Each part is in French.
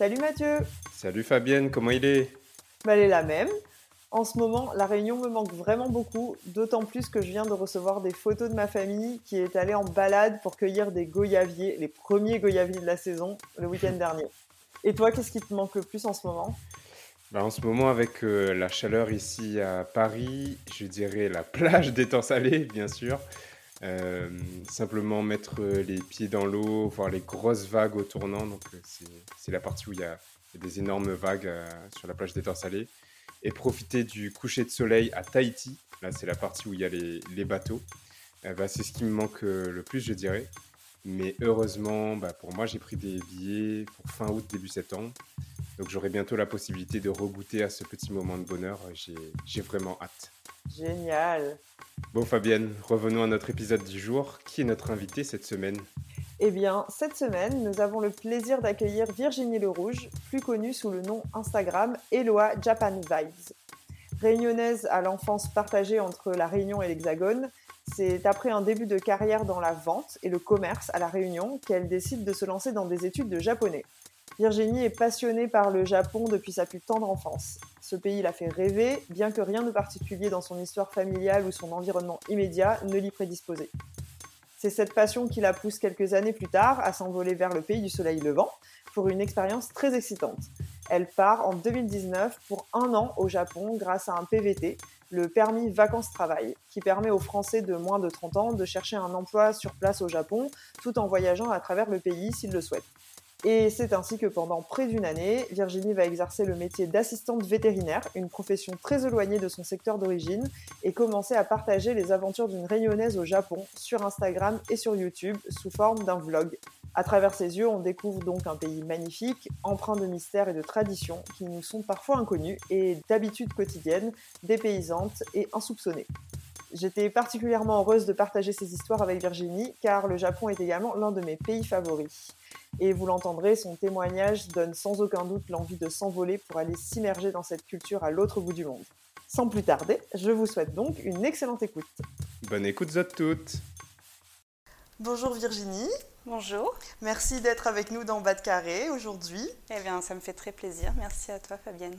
Salut Mathieu Salut Fabienne, comment il est? Bah, Elle est la même. En ce moment, la réunion me manque vraiment beaucoup, d'autant plus que je viens de recevoir des photos de ma famille qui est allée en balade pour cueillir des goyaviers, les premiers goyaviers de la saison, le week-end dernier. Et toi, qu'est-ce qui te manque le plus en ce moment? Bah, En ce moment, avec euh, la chaleur ici à Paris, je dirais la plage des temps salés, bien sûr. Euh, simplement mettre les pieds dans l'eau, voir les grosses vagues au tournant. Donc, euh, c'est la partie où il y, a, des énormes vagues sur la plage des temps salés et profiter du coucher de soleil à Tahiti. Là, c'est la partie où il y a les, bateaux. Euh, bah, c'est ce qui me manque euh, le plus, je dirais. Mais heureusement, bah, pour moi, j'ai pris des billets pour fin août, début septembre. Donc j'aurai bientôt la possibilité de rebooter à ce petit moment de bonheur. J'ai vraiment hâte. Génial. Bon Fabienne, revenons à notre épisode du jour. Qui est notre invité cette semaine? Eh bien, cette semaine, nous avons le plaisir d'accueillir Virginie Le Rouge, plus connue sous le nom Instagram Eloa Japan Vibes. Réunionnaise à l'enfance partagée entre la Réunion et l'Hexagone, c'est après un début de carrière dans la vente et le commerce à La Réunion qu'elle décide de se lancer dans des études de japonais. Virginie est passionnée par le Japon depuis sa plus tendre enfance. Ce pays l'a fait rêver, bien que rien de particulier dans son histoire familiale ou son environnement immédiat ne l'y prédisposait. C'est cette passion qui la pousse quelques années plus tard à s'envoler vers le pays du soleil levant pour une expérience très excitante. Elle part en 2019 pour un an au Japon grâce à un PVT, le permis vacances-travail, qui permet aux Français de moins de 30 ans de chercher un emploi sur place au Japon tout en voyageant à travers le pays s'ils le souhaitent. Et c'est ainsi que pendant près d'une année, Virginie va exercer le métier d'assistante vétérinaire, une profession très éloignée de son secteur d'origine, et commencer à partager les aventures d'une rayonnaise au Japon sur Instagram et sur YouTube sous forme d'un vlog. À travers ses yeux, on découvre donc un pays magnifique, empreint de mystères et de traditions qui nous sont parfois inconnus et d'habitudes quotidiennes, dépaysantes et insoupçonnées. J'étais particulièrement heureuse de partager ces histoires avec Virginie car le Japon est également l'un de mes pays favoris. Et vous l'entendrez, son témoignage donne sans aucun doute l'envie de s'envoler pour aller s'immerger dans cette culture à l'autre bout du monde. Sans plus tarder, je vous souhaite donc une excellente écoute. Bonne écoute à toutes. Bonjour Virginie. Bonjour. Merci d'être avec nous dans Bas de Carré aujourd'hui. Eh bien, ça me fait très plaisir. Merci à toi, Fabienne.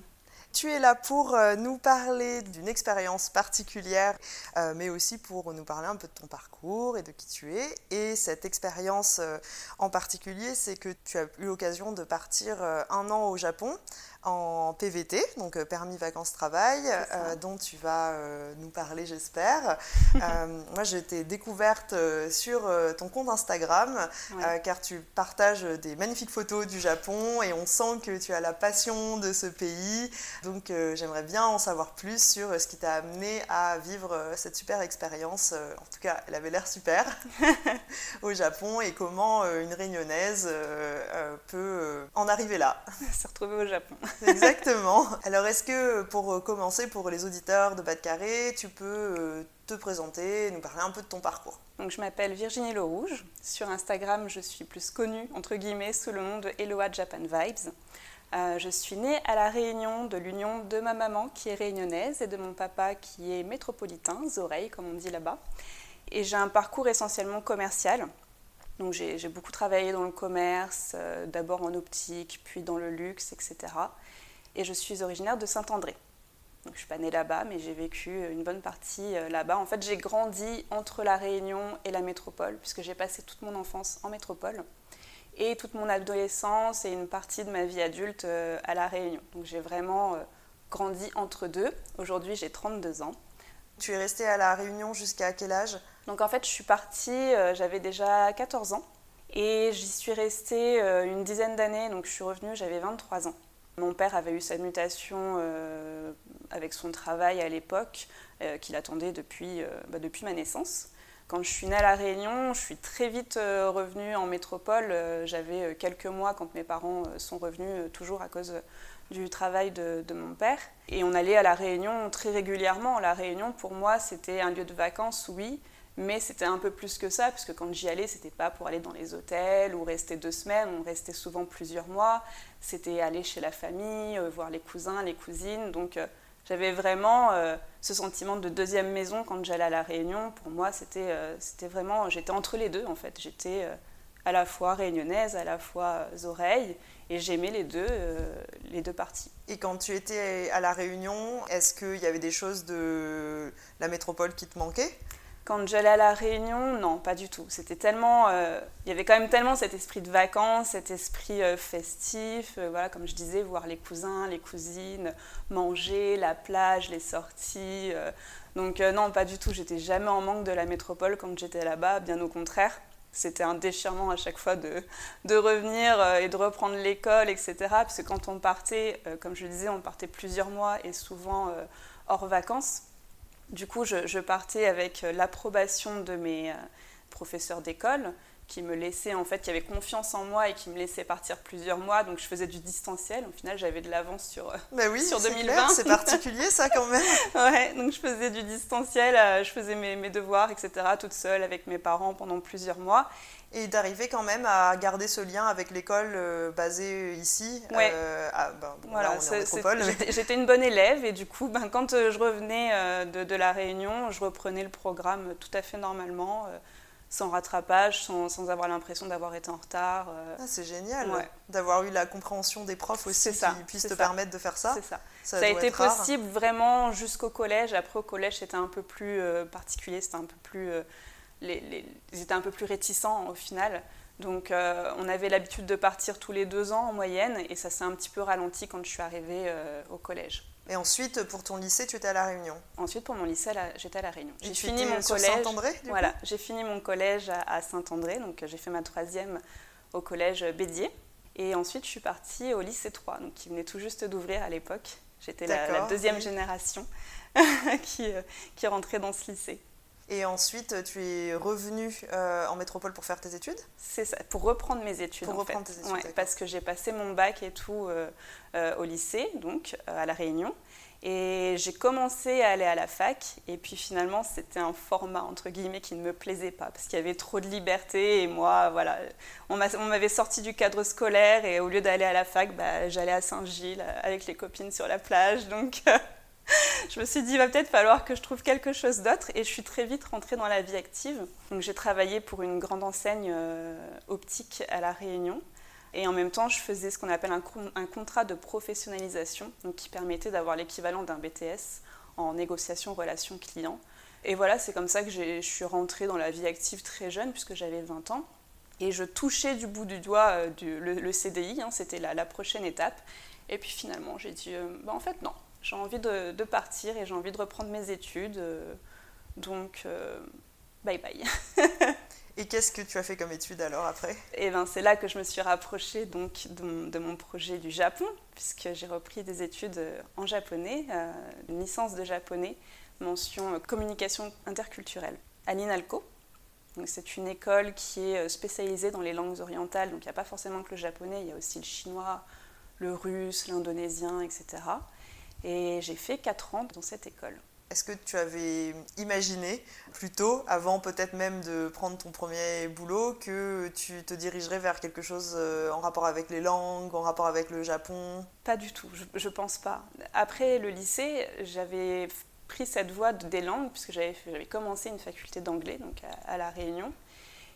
Tu es là pour euh, nous parler d'une expérience particulière, euh, mais aussi pour nous parler un peu de ton parcours et de qui tu es. Et cette expérience euh, en particulier, c'est que tu as eu l'occasion de partir un an au Japon en PVT, donc euh, permis vacances-travail, euh, dont tu vas euh, nous parler, j'espère. moi, j'ai été découverte sur ton compte Instagram, car tu partages des magnifiques photos du Japon et on sent que tu as la passion de ce pays. Donc, j'aimerais bien en savoir plus sur ce qui t'a amené à vivre cette super expérience. en tout cas, elle avait l'air super au Japon et comment une réunionnaise peut en arriver là. Se retrouver au Japon. Exactement. Alors, est-ce que pour euh, commencer, pour les auditeurs de Bas de Carré, tu peux euh, te présenter, nous parler un peu de ton parcours? Donc, je m'appelle Virginie Le Rouge. Sur Instagram, je suis plus connue, entre guillemets, sous le nom de Eloa Japan Vibes. Euh, je suis née à La Réunion de l'union de ma maman qui est réunionnaise et de mon papa qui est métropolitain, Zoreille comme on dit là-bas. Et j'ai un parcours essentiellement commercial. Donc j'ai beaucoup travaillé dans le commerce, d'abord en optique, puis dans le luxe, etc et je suis originaire de Saint-André. Donc, je suis pas née là-bas, mais j'ai vécu une bonne partie euh, là-bas. En fait, j'ai grandi entre la Réunion et la métropole, puisque j'ai passé toute mon enfance en métropole et toute mon adolescence et une partie de ma vie adulte euh, à la Réunion. Donc, j'ai vraiment euh, grandi entre deux. Aujourd'hui, j'ai 32 ans. Tu es restée à la Réunion jusqu'à quel âge? Donc, en fait, je suis partie, j'avais déjà 14 ans. Et j'y suis restée une dizaine d'années, donc je suis revenue, j'avais 23 ans. Mon père avait eu sa mutation euh, avec son travail à l'époque, euh, qu'il attendait depuis, euh, bah, depuis ma naissance. Quand je suis née à La Réunion, je suis très vite revenue en métropole. J'avais quelques mois quand mes parents sont revenus, toujours à cause du travail de, mon père. Et on allait à La Réunion très régulièrement. La Réunion, pour moi, c'était un lieu de vacances, oui, mais c'était un peu plus que ça, puisque quand j'y allais, c'était pas pour aller dans les hôtels ou rester deux semaines, on restait souvent plusieurs mois. C'était aller chez la famille, euh, voir les cousins, les cousines. Donc euh, j'avais vraiment euh, ce sentiment de deuxième maison quand j'allais à La Réunion. Pour moi, c'était vraiment, j'étais entre les deux en fait. J'étais à la fois réunionnaise, à la fois oreilles, et j'aimais les deux, les deux parties. Et quand tu étais à La Réunion, est-ce qu'il y avait des choses de la métropole qui te manquaient? Quand j'allais à la Réunion, non, pas du tout. C'était tellement, euh, il y avait quand même tellement cet esprit de vacances, cet esprit euh, festif. Euh, voilà, comme je disais, voir les cousins, les cousines, manger, la plage, les sorties. donc non, pas du tout. J'étais jamais en manque de la métropole quand j'étais là-bas. Bien au contraire, c'était un déchirement à chaque fois de, de revenir et de reprendre l'école, etc. Parce que quand on partait, comme je le disais, on partait plusieurs mois et souvent hors vacances. Du coup, je, partais avec euh, l'approbation de mes euh, professeurs d'école qui me laissaient, en fait, qui avaient confiance en moi et qui me laissaient partir plusieurs mois. Donc, je faisais du distanciel. Au final, j'avais de l'avance sur, euh, bah oui, sur 2020. C'est particulier, ça, quand même. ouais, donc je faisais du distanciel, je faisais mes, mes, devoirs, etc., toute seule avec mes parents pendant plusieurs mois et d'arriver quand même à garder ce lien avec l'école euh, basée ici. Ouais. Euh, ben, voilà, J'étais une bonne élève et du coup, ben, quand euh, je revenais de, de, la Réunion, je reprenais le programme tout à fait normalement, sans rattrapage, sans, sans avoir l'impression d'avoir été en retard. Ah, c'est génial d'avoir eu la compréhension des profs aussi ça, qui puissent te permettre de faire ça. C'est ça. Ça, a été possible vraiment jusqu'au collège. Après, au collège, c'était un peu plus particulier, c'était un peu plus les, ils étaient un peu plus réticents au final. Donc euh, on avait l'habitude de partir tous les deux ans en moyenne et ça s'est un petit peu ralenti quand je suis arrivée euh, au collège. Et ensuite, pour ton lycée, tu étais à La Réunion Ensuite, pour mon lycée, j'étais à La Réunion. J'ai fini mon collège. Saint-André Voilà, j'ai fini mon collège à, Saint-André, donc j'ai fait ma troisième au collège Bédier. Et ensuite, je suis partie au lycée 3, donc qui venait tout juste d'ouvrir à l'époque. J'étais la, deuxième génération qui, euh, qui rentrait dans ce lycée. Et ensuite, tu es revenu euh, en métropole pour faire tes études? C'est ça, pour reprendre mes études. Pour reprendre tes études. parce que j'ai passé mon bac et tout euh, euh, au lycée, donc à La Réunion. Et j'ai commencé à aller à la fac, et puis finalement, c'était un format, entre guillemets, qui ne me plaisait pas, parce qu'il y avait trop de liberté, et moi, voilà, on m'avait sorti du cadre scolaire, et au lieu d'aller à la fac, bah, j'allais à Saint-Gilles avec les copines sur la plage, donc je me suis dit, il va peut-être falloir que je trouve quelque chose d'autre. Et je suis très vite rentrée dans la vie active. Donc j'ai travaillé pour une grande enseigne euh, optique à La Réunion. Et en même temps, je faisais ce qu'on appelle un, contrat de professionnalisation, donc qui permettait d'avoir l'équivalent d'un BTS en négociation relation client. Et voilà, c'est comme ça que je suis rentrée dans la vie active très jeune, puisque j'avais 20 ans. Et je touchais du bout du doigt euh, le, CDI, hein, c'était la, la, prochaine étape. Et puis finalement, j'ai dit, euh, bah, en fait, non, j'ai envie de, partir et j'ai envie de reprendre mes études. Euh, donc, euh, bye bye. et qu'est-ce que tu as fait comme études alors après? Et eh ben, c'est là que je me suis rapprochée donc, de, mon projet du Japon, puisque j'ai repris des études euh, en japonais, une licence de japonais, mention communication interculturelle, à l'INALCO. C'est une école qui est spécialisée dans les langues orientales, donc il n'y a pas forcément que le japonais, il y a aussi le chinois, le russe, l'indonésien, etc. Et j'ai fait 4 ans dans cette école. Est-ce que tu avais imaginé plus tôt, avant peut-être même de prendre ton premier boulot, que tu te dirigerais vers quelque chose euh, en rapport avec les langues, en rapport avec le Japon? Pas du tout, je, ne pense pas. Après le lycée, j'avais pris cette voie des langues, puisque j'avais commencé une faculté d'anglais donc à, La Réunion.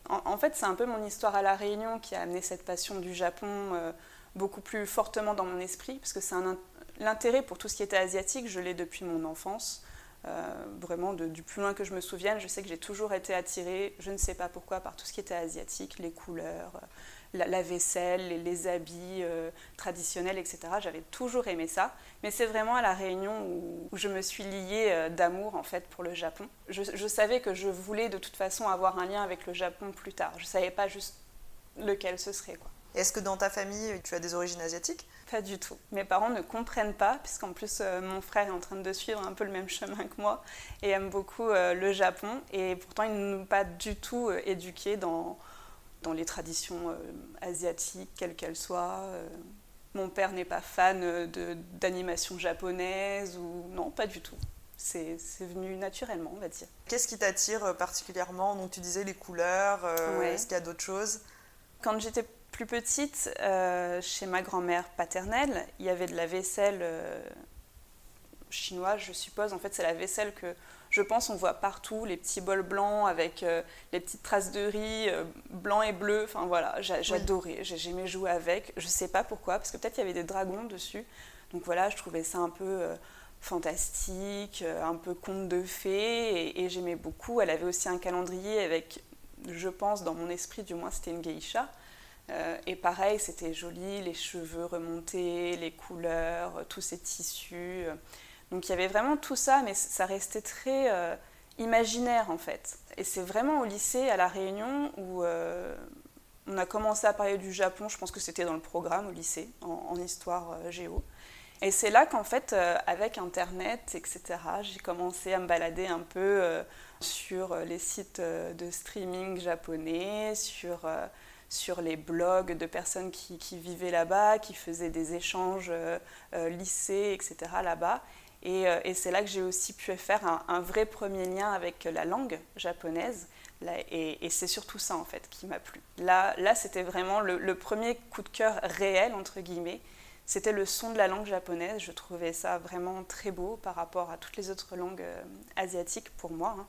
En, fait, c'est un peu mon histoire à La Réunion qui a amené cette passion du Japon euh, beaucoup plus fortement dans mon esprit, parce que c'est un, l'intérêt pour tout ce qui était asiatique, je l'ai depuis mon enfance. Euh, vraiment, du plus loin que je me souvienne, je sais que j'ai toujours été attirée, je ne sais pas pourquoi, par tout ce qui était asiatique, les couleurs, euh, la, vaisselle, les, habits euh, traditionnels, etc. J'avais toujours aimé ça. Mais c'est vraiment à la Réunion où, je me suis liée d'amour en fait pour le Japon. Je, je, savais que je voulais de toute façon avoir un lien avec le Japon plus tard. Je ne savais pas juste lequel ce serait. Quoi. Est-ce que dans ta famille, tu as des origines asiatiques? Pas du tout. Mes parents ne comprennent pas, puisqu'en plus, euh, mon frère est en train de suivre un peu le même chemin que moi et aime beaucoup euh, le Japon. Et pourtant, ils ne nous pas du tout euh, éduqués dans, dans les traditions asiatiques, quelles qu'elles soient. mon père n'est pas fan d'animation japonaise ou non, pas du tout c'est venu naturellement, on va dire. Qu'est-ce qui t'attire particulièrement? Donc tu disais les couleurs, est-ce qu'il y a d'autres choses? Quand j'étais plus petite, euh, chez ma grand-mère paternelle, il y avait de la vaisselle euh, chinoise, je suppose. En fait, c'est la vaisselle que je pense on voit partout, les petits bols blancs avec euh, les petites traces de riz blanc et bleu. Enfin voilà, j'adorais, j'aimais jouer avec. Je sais pas pourquoi, parce que peut-être il y avait des dragons dessus. Donc voilà, je trouvais ça un peu fantastique, un peu conte de fées, et, et j'aimais beaucoup. Elle avait aussi un calendrier avec, je pense, dans mon esprit du moins, c'était une geisha. Euh, et pareil, c'était joli, les cheveux remontés, les couleurs, euh, tous ces tissus. Donc il y avait vraiment tout ça, mais ça restait très euh, imaginaire en fait. Et c'est vraiment au lycée, à La Réunion, où on a commencé à parler du Japon, je pense que c'était dans le programme au lycée, en, histoire géo. Et c'est là qu'en fait, avec Internet, etc., j'ai commencé à me balader un peu sur les sites de streaming japonais, sur sur les blogs de personnes qui, vivaient là-bas, qui faisaient des échanges euh, euh, lycées, etc. là-bas. Euh, et, c'est là que j'ai aussi pu faire un, vrai premier lien avec la langue japonaise. et, c'est surtout ça, en fait, qui m'a plu. Là, là c'était vraiment le, premier coup de cœur réel, entre guillemets. C'était le son de la langue japonaise. Je trouvais ça vraiment très beau par rapport à toutes les autres langues asiatiques pour moi. Hein.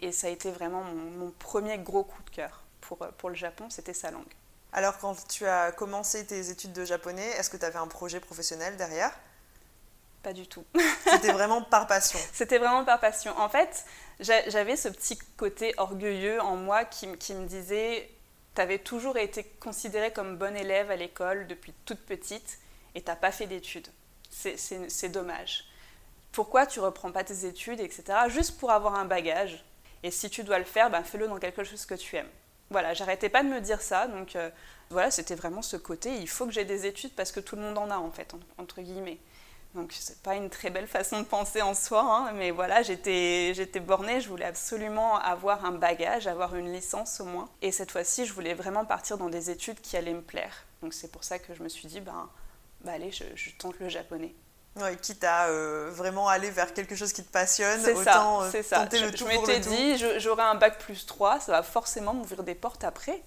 Et ça a été vraiment mon premier gros coup de cœur pour, euh, pour le Japon, c'était sa langue. Alors quand tu as commencé tes études de japonais, est-ce que tu avais un projet professionnel derrière? Pas du tout. C'était vraiment par passion. C'était vraiment par passion. En fait, j'avais ce petit côté orgueilleux en moi qui, qui me disait, tu avais toujours été considérée comme bonne élève à l'école depuis toute petite et t'as pas fait d'études. C'est dommage. Pourquoi tu reprends pas tes études, etc. Juste pour avoir un bagage. Et si tu dois le faire, ben fais-le dans quelque chose que tu aimes. Voilà, j'arrêtais pas de me dire ça, donc euh, voilà, c'était vraiment ce côté, il faut que j'ai des études parce que tout le monde en a en fait, entre guillemets. Donc c'est pas une très belle façon de penser en soi, hein, mais voilà, j'étais, j'étais bornée, je voulais absolument avoir un bagage, avoir une licence au moins. Et cette fois-ci, je voulais vraiment partir dans des études qui allaient me plaire. Donc c'est pour ça que je me suis dit, ben, bah, allez, je tente le japonais. Ouais, quitte à euh, vraiment aller vers quelque chose qui te passionne, autant euh, ça, tenter je, le tout Je m'étais dit, j'aurai un bac plus 3, ça va forcément m'ouvrir des portes après.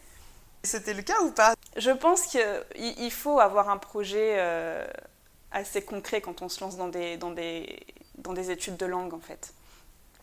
C'était le cas ou pas? Je pense qu'il faut avoir un projet euh, assez concret quand on se lance dans des, dans, des, dans des études de langue en fait.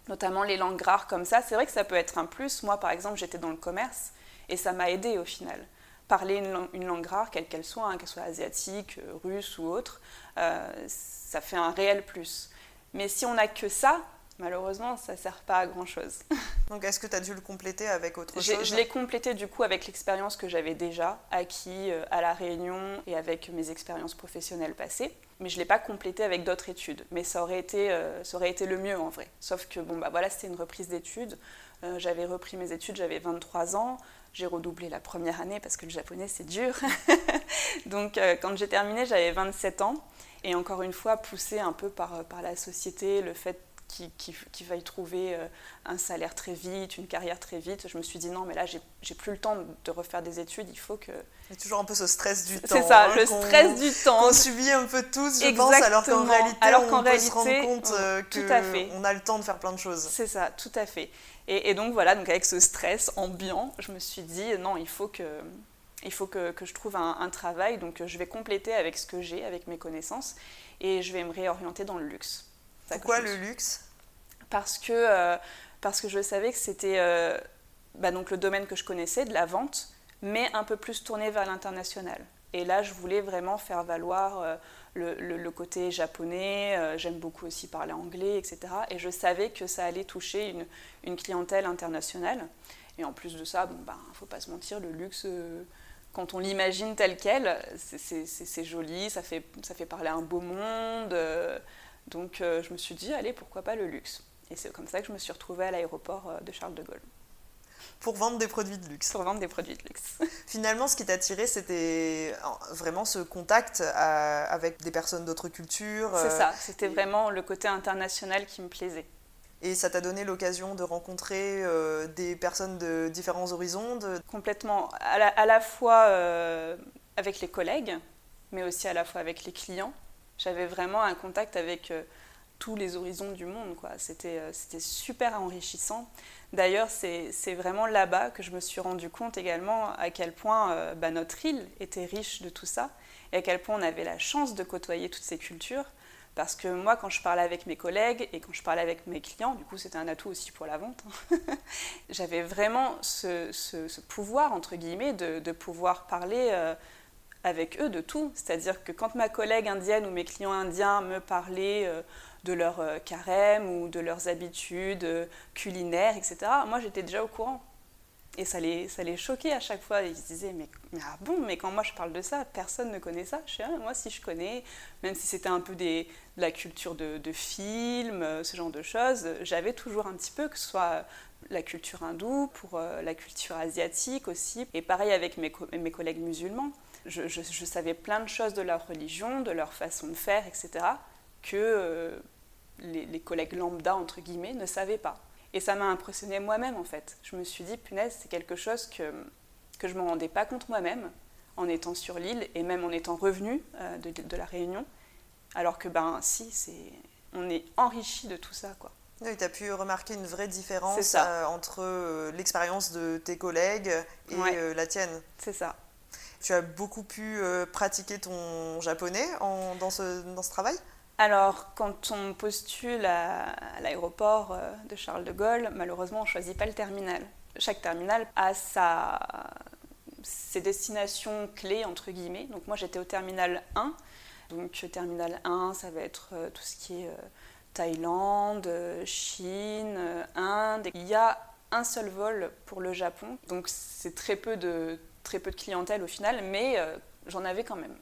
Notamment les langues rares comme ça, c'est vrai que ça peut être un plus. Moi par exemple j'étais dans le commerce et ça m'a aidé au final parler une langue, rare, quelle qu'elle soit, hein, qu'elle soit asiatique, euh, russe ou autre, euh, ça fait un réel plus. Mais si on n'a que ça, malheureusement, ça ne sert pas à grand-chose. Donc est-ce que tu as dû le compléter avec autre chose Je l'ai complété du coup avec l'expérience que j'avais déjà acquis euh, à La Réunion et avec mes expériences professionnelles passées. Mais je ne l'ai pas complété avec d'autres études. Mais ça aurait, été, ça aurait été le mieux en vrai. Sauf que bon, bah, voilà, c'était une reprise d'études. j'avais repris mes études, j'avais 23 ans. J'ai redoublé la première année parce que le japonais c'est dur. Donc euh, quand j'ai terminé, j'avais 27 ans. Et encore une fois, poussé un peu par, euh, par la société, le fait qu'il qu faille trouver euh, un salaire très vite, une carrière très vite, je me suis dit non, mais là, j'ai plus le temps de refaire des études, il faut que... Il y a toujours un peu ce stress du temps. C'est ça, hein, le stress du temps. On subit un peu tous, je pense, alors qu'en réalité, alors on réalité, peut se rendre compte qu'on a le temps de faire plein de choses. C'est ça, tout à fait. Et, donc voilà, donc avec ce stress ambiant, je me suis dit non, il faut que, il faut que, que je trouve un, travail, donc je vais compléter avec ce que j'ai, avec mes connaissances, et je vais me réorienter dans le luxe. Pourquoi le luxe? Parce que, euh, parce que je savais que c'était euh, bah donc le domaine que je connaissais, de la vente, mais un peu plus tourné vers l'international. Et là, je voulais vraiment faire valoir euh, le, côté japonais, euh, j'aime beaucoup aussi parler anglais, etc. Et je savais que ça allait toucher une, clientèle internationale. Et en plus de ça, bon, ben, faut pas se mentir, le luxe, euh, quand on l'imagine tel quel, c'est joli, ça fait, ça fait parler un beau monde. donc je me suis dit, allez, pourquoi pas le luxe Et c'est comme ça que je me suis retrouvée à l'aéroport de Charles de Gaulle. Pour vendre des produits de luxe. Pour vendre des produits de luxe. Finalement, ce qui t'a attiré, c'était vraiment ce contact euh, avec des personnes d'autres cultures. C'est ça, c'était vraiment le côté international qui me plaisait. Et ça t'a donné l'occasion de rencontrer euh, des personnes de différents horizons Complètement, à la, fois euh, avec les collègues, mais aussi à la fois avec les clients. J'avais vraiment un contact avec euh, tous les horizons du monde. C'était super enrichissant. D'ailleurs, c'est vraiment là-bas que je me suis rendu compte également à quel point bah, notre île était riche de tout ça et à quel point on avait la chance de côtoyer toutes ces cultures. Parce que moi, quand je parlais avec mes collègues et quand je parlais avec mes clients, du coup, c'était un atout aussi pour la vente, hein, j'avais vraiment ce, pouvoir, entre guillemets, de, pouvoir parler euh, avec eux de tout. C'est-à-dire que quand ma collègue indienne ou mes clients indiens me parlaient euh, de leur euh, carême ou de leurs habitudes culinaires, etc., moi, j'étais déjà au courant. Et ça les, ça les choquait à chaque fois. Ils se disaient, mais, ah bon, mais quand moi je parle de ça, personne ne connaît ça. Je sais, ah, moi si je connais, même si c'était un peu des, de la culture de, de films, euh, ce genre de choses, j'avais toujours un petit peu, que ce soit la culture hindoue, pour euh, la culture asiatique aussi. Et pareil avec mes, mes collègues musulmans. Je, je, savais plein de choses de leur religion, de leur façon de faire, etc., que euh, les, les collègues lambda, entre guillemets, ne savaient pas. Et ça m'a impressionné moi-même en fait. Je me suis dit, punaise, c'est quelque chose que, que je ne me rendais pas compte moi-même en étant sur l'île et même en étant revenu euh, de, de, la Réunion. Alors que ben si, c'est, on est enrichi de tout ça quoi. Oui, tu as pu remarquer une vraie différence euh, entre l'expérience de tes collègues et la tienne. C'est ça. Tu as beaucoup pu pratiquer ton japonais en, dans, ce, dans ce travail? Alors, quand on postule à, l'aéroport euh, de Charles de Gaulle, malheureusement, on ne choisit pas le terminal. Chaque terminal a sa, ses destinations clés, entre guillemets. Donc, moi, j'étais au terminal 1. Donc, terminal 1, ça va être euh, tout ce qui est euh, Thaïlande, Chine, Inde. Il y a un seul vol pour le Japon. Donc, c'est très peu de, très peu de clientèle au final, mais j'en avais quand même.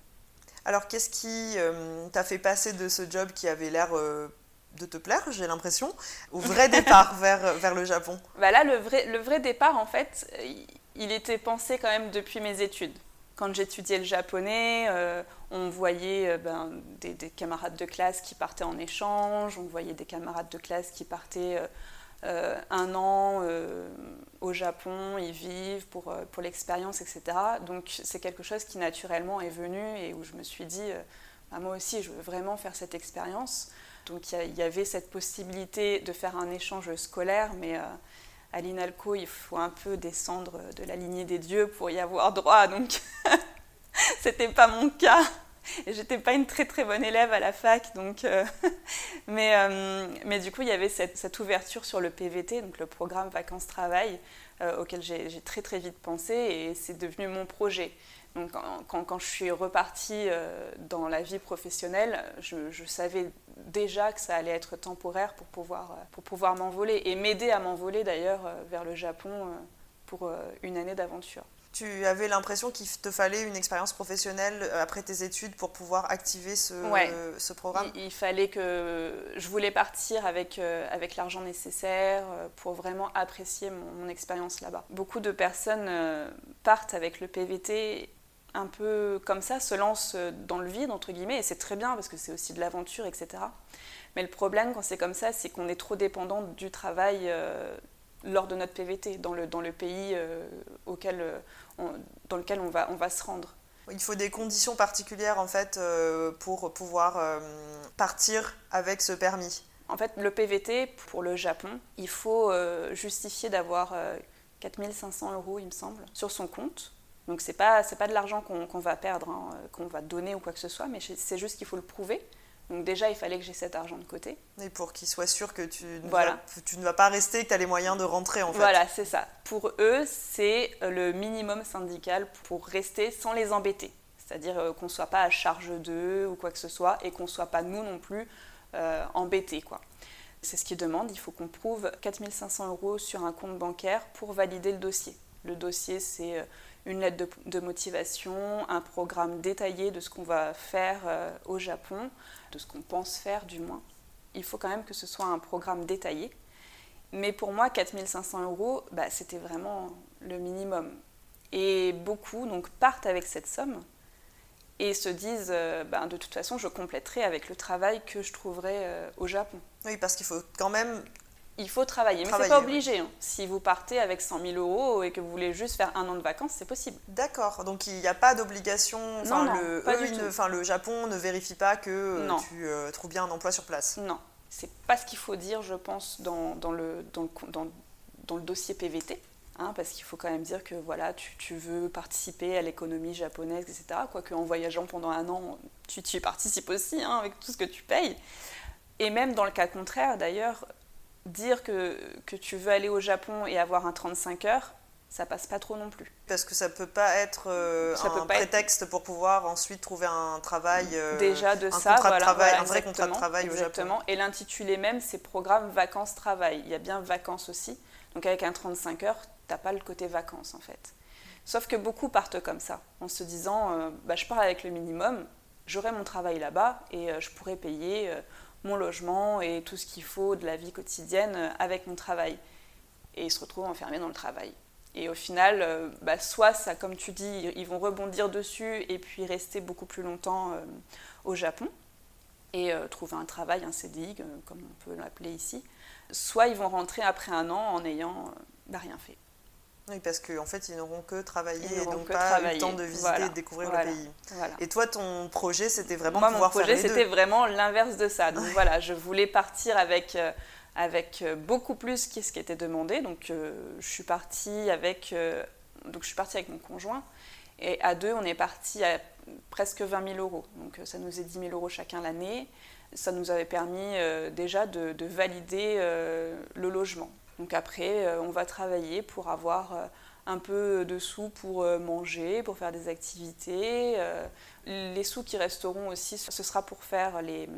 Alors, qu'est-ce qui euh, t'a fait passer de ce job qui avait l'air euh, de te plaire, j'ai l'impression, au vrai départ vers, vers le Japon? Bah Là, le vrai, le vrai départ, en fait, il était pensé quand même depuis mes études. Quand j'étudiais le japonais, euh, on voyait ben, des, des, camarades de classe qui partaient en échange, on voyait des camarades de classe qui partaient euh, un an euh, au Japon, ils vivent pour, euh, pour l'expérience, etc. Donc c'est quelque chose qui naturellement est venu et où je me suis dit, bah, moi aussi, je veux vraiment faire cette expérience. Donc il y, avait cette possibilité de faire un échange scolaire, mais à l'INALCO, il faut un peu descendre de la lignée des dieux pour y avoir droit. Donc c'était pas mon cas. J'étais pas une très très bonne élève à la fac, donc. Euh, mais, euh, mais du coup, il y avait cette, cette, ouverture sur le PVT, donc le programme vacances-travail, euh, auquel j'ai très très vite pensé et c'est devenu mon projet. Donc quand, quand, je suis repartie dans la vie professionnelle, je, je, savais déjà que ça allait être temporaire pour pouvoir, pour pouvoir m'envoler et m'aider à m'envoler d'ailleurs vers le Japon pour une année d'aventure. Tu avais l'impression qu'il te fallait une expérience professionnelle euh, après tes études pour pouvoir activer ce, ce programme? Il, fallait que je voulais partir avec, euh, avec l'argent nécessaire euh, pour vraiment apprécier mon, expérience là-bas. Beaucoup de personnes partent avec le PVT un peu comme ça, se lancent dans le vide, entre guillemets, et c'est très bien parce que c'est aussi de l'aventure, etc. Mais le problème quand c'est comme ça, c'est qu'on est trop dépendant du travail lors de notre PVT, dans le, dans le pays euh, auquel, euh, dans lequel on va, on va se rendre. Il faut des conditions particulières en fait euh, pour pouvoir partir avec ce permis. En fait, le PVT pour le Japon, il faut justifier d'avoir 4500 euros, il me semble, sur son compte. Donc c'est pas c'est pas de l'argent qu'on va perdre, hein, qu'on va donner ou quoi que ce soit, mais c'est juste qu'il faut le prouver. Donc déjà, il fallait que j'ai cet argent de côté. Et pour qu'ils soient sûrs que tu ne, vas, tu ne vas pas rester, que tu as les moyens de rentrer en fait. Voilà, c'est ça. Pour eux, c'est euh, le minimum syndical pour rester sans les embêter. C'est-à-dire euh, qu'on ne soit pas à charge d'eux ou quoi que ce soit et qu'on ne soit pas nous non plus euh, embêtés. Quoi. C'est ce qu'ils demandent. Il faut qu'on prouve 4500 euros sur un compte bancaire pour valider le dossier. Le dossier, c'est une lettre de, motivation, un programme détaillé de ce qu'on va faire euh, au Japon, de ce qu'on pense faire du moins. Il faut quand même que ce soit un programme détaillé. Mais pour moi, 4500 euros, bah, c'était vraiment le minimum. Et beaucoup donc, partent avec cette somme et se disent euh, bah, de toute façon, je compléterai avec le travail que je trouverai euh, au Japon. Oui, parce qu'il faut quand même. Il faut travailler, mais c'est pas obligé. Hein. Si vous partez avec 100 000 euros et que vous voulez juste faire un an de vacances, c'est possible. D'accord, donc il n'y a pas d'obligation. Enfin, le, pas enfin, le Japon ne vérifie pas que euh, tu trouves bien un emploi sur place. Non, c'est pas ce qu'il faut dire, je pense, dans, dans le, dans, dans, dans le dossier PVT. Hein, parce qu'il faut quand même dire que voilà, tu, veux participer à l'économie japonaise, etc. Quoique en voyageant pendant un an, tu, tu y participes aussi hein, avec tout ce que tu payes. Et même dans le cas contraire, d'ailleurs, dire que, que tu veux aller au Japon et avoir un 35 heures, ça passe pas trop non plus. Parce que ça peut pas être euh, un prétexte pour pouvoir ensuite trouver un travail. Euh, Déjà de ça, contrat de travail, un vrai contrat de travail exactement. au Japon. Et l'intitulé même, c'est programme vacances-travail. Il y a bien vacances aussi. Donc avec un 35 heures, t'as pas le côté vacances en fait. Sauf que beaucoup partent comme ça, en se disant euh, bah, je pars avec le minimum, j'aurai mon travail là-bas et je pourrai payer mon logement et tout ce qu'il faut de la vie quotidienne avec mon travail. Et ils se retrouvent enfermés dans le travail. Et au final, bah, soit ça, comme tu dis, ils vont rebondir dessus et puis rester beaucoup plus longtemps au Japon et trouver un travail, un CDI, comme on peut l'appeler ici. Soit ils vont rentrer après un an en ayant bah, rien fait. Oui, parce qu'en en fait, ils n'auront que travaillé et donc pas eu le temps de visiter et de découvrir le pays. Et toi, ton projet, c'était vraiment Moi, pouvoir mon projet, c'était vraiment l'inverse de ça. Donc voilà, je voulais partir avec, euh, avec euh, beaucoup plus que ce qui était demandé. Donc euh, je suis partie avec, donc je suis partie avec mon conjoint. Et à deux, on est parti à presque 20 000 euros. Donc ça nous est 10 000 euros chacun l'année. Ça nous avait permis déjà de, de valider le logement. Donc après, euh, on va travailler pour avoir euh, un peu de sous pour euh, manger, pour faire des activités. Les sous qui resteront aussi, ce sera pour faire les,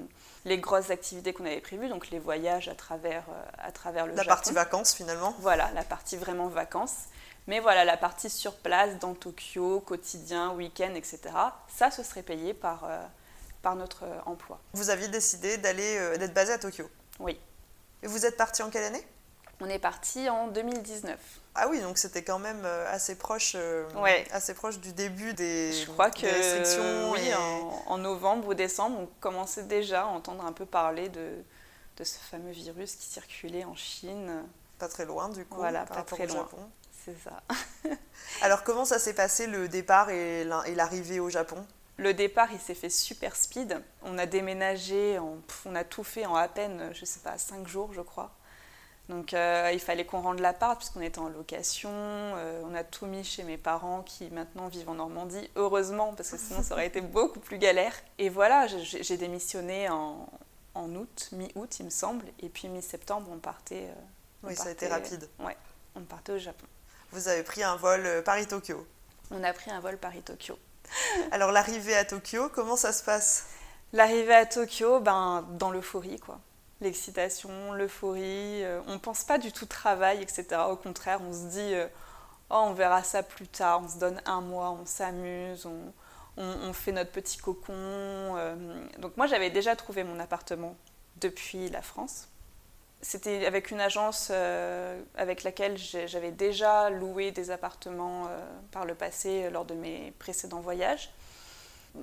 les grosses activités qu'on avait prévues, donc les voyages à travers, à travers le la Japon. La partie vacances finalement Voilà, la partie vraiment vacances. Mais voilà, la partie sur place, dans Tokyo, quotidien, week-end, etc., ça, ce serait payé par, par notre emploi. Vous aviez décidé d'aller d'être basé à Tokyo Oui. Et vous êtes parti en quelle année? On est parti en 2019. Ah oui, donc c'était quand même euh, assez proche, euh, assez proche du début des, Je crois que, restrictions. Oui, en, novembre ou décembre, on commençait déjà à entendre un peu parler de, de ce fameux virus qui circulait en Chine. Pas très loin du coup, voilà, pas très loin. C'est ça. Alors comment ça s'est passé le départ et l'arrivée au Japon? Le départ, il s'est fait super speed. On a déménagé, on a tout fait en à peine, je sais pas, cinq jours, je crois. Donc euh, il fallait qu'on rende l'appart puisqu'on était en location. Euh, on a tout mis chez mes parents qui maintenant vivent en Normandie. Heureusement parce que sinon ça aurait été beaucoup plus galère. Et voilà, j'ai démissionné en, août, mi-août il me semble. Et puis mi-septembre on partait. Euh, oui, ça a été rapide. ouais, on partait au Japon. Vous avez pris un vol Paris-Tokyo On a pris un vol Paris-Tokyo. Alors l'arrivée à Tokyo, comment ça se passe? L'arrivée à Tokyo, ben, dans l'euphorie quoi l'excitation, l'euphorie. Euh, on ne pense pas du tout travail, etc. Au contraire, on se dit, euh, oh, on verra ça plus tard, on se donne un mois, on s'amuse, on, fait notre petit cocon. Euh. Donc moi, j'avais déjà trouvé mon appartement depuis la France. C'était avec une agence avec laquelle j'avais déjà loué des appartements par le passé lors de mes précédents voyages.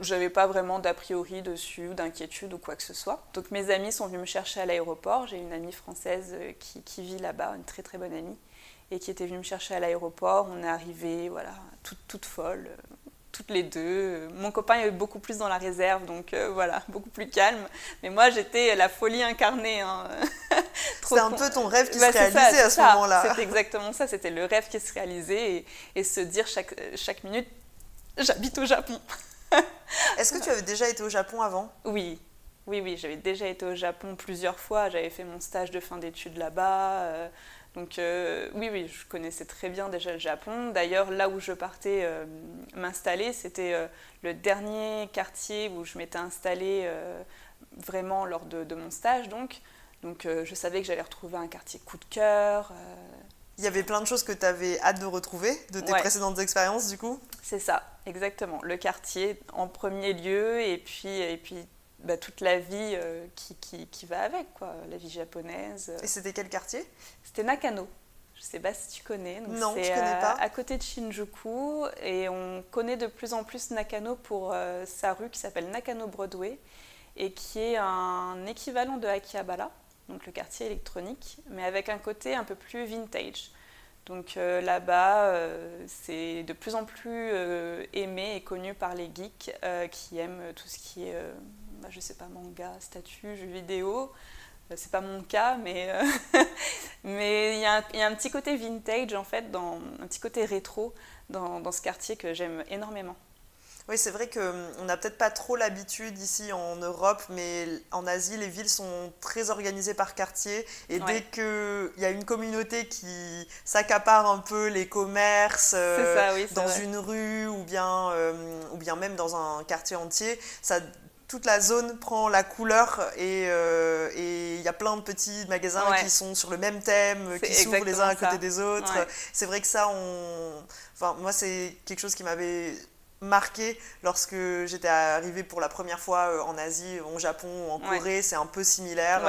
J'avais pas vraiment d'a priori dessus ou d'inquiétude ou quoi que ce soit. Donc mes amis sont venus me chercher à l'aéroport. J'ai une amie française euh, qui, qui vit là-bas, une très très bonne amie, et qui était venue me chercher à l'aéroport. On est arrivés, voilà, toute, toute folle, euh, toutes les deux. Mon copain est beaucoup plus dans la réserve, donc euh, voilà, beaucoup plus calme. Mais moi, j'étais la folie incarnée. Hein. c'est un peu ton rêve qui se réalisait à ce moment-là. C'était exactement ça, c'était le rêve qui se réalisait et, et se dire chaque, chaque minute, j'habite au Japon. Est-ce que tu avais déjà été au Japon avant? Oui, oui, oui, j'avais déjà été au Japon plusieurs fois. J'avais fait mon stage de fin d'études là-bas. Euh, donc euh, oui, oui, je connaissais très bien déjà le Japon. D'ailleurs, là où je partais euh, m'installer, c'était le dernier quartier où je m'étais installée vraiment lors de, de, mon stage. Donc, donc je savais que j'allais retrouver un quartier coup de cœur. Il y avait plein de choses que tu avais hâte de retrouver de tes précédentes expériences, du coup? C'est ça, exactement. Le quartier en premier lieu, et puis, et puis bah, toute la vie qui, qui, qui, va avec, quoi, la vie japonaise. Et c'était quel quartier? C'était Nakano. Je ne sais pas si tu connais. non, je connais pas. À côté de Shinjuku. Et on connaît de plus en plus Nakano pour sa rue qui s'appelle Nakano Broadway et qui est un équivalent de Akihabara, donc le quartier électronique, mais avec un côté un peu plus vintage. Donc euh, là-bas, euh, c'est de plus en plus euh, aimé et connu par les geeks qui aiment tout ce qui est, bah, je sais pas, manga, statues, jeux vidéo. c'est pas mon cas, mais il y, a un petit côté vintage en fait, dans, un petit côté rétro dans ce quartier que j'aime énormément. Oui, c'est vrai qu'on hum, n'a peut-être pas trop l'habitude ici en Europe, mais en Asie, les villes sont très organisées par quartier. Et dès qu'il y a une communauté qui s'accapare un peu les commerces euh, dans une rue ou bien, euh, ou bien même dans un quartier entier, ça toute la zone prend la couleur et euh, il y a plein de petits magasins qui sont sur le même thème, qui s'ouvrent les uns à côté des autres. C'est vrai que ça, on... enfin, moi, c'est quelque chose qui m'avait marqué lorsque j'étais arrivée pour la première fois euh, en Asie, au Japon en Corée, c'est un peu similaire.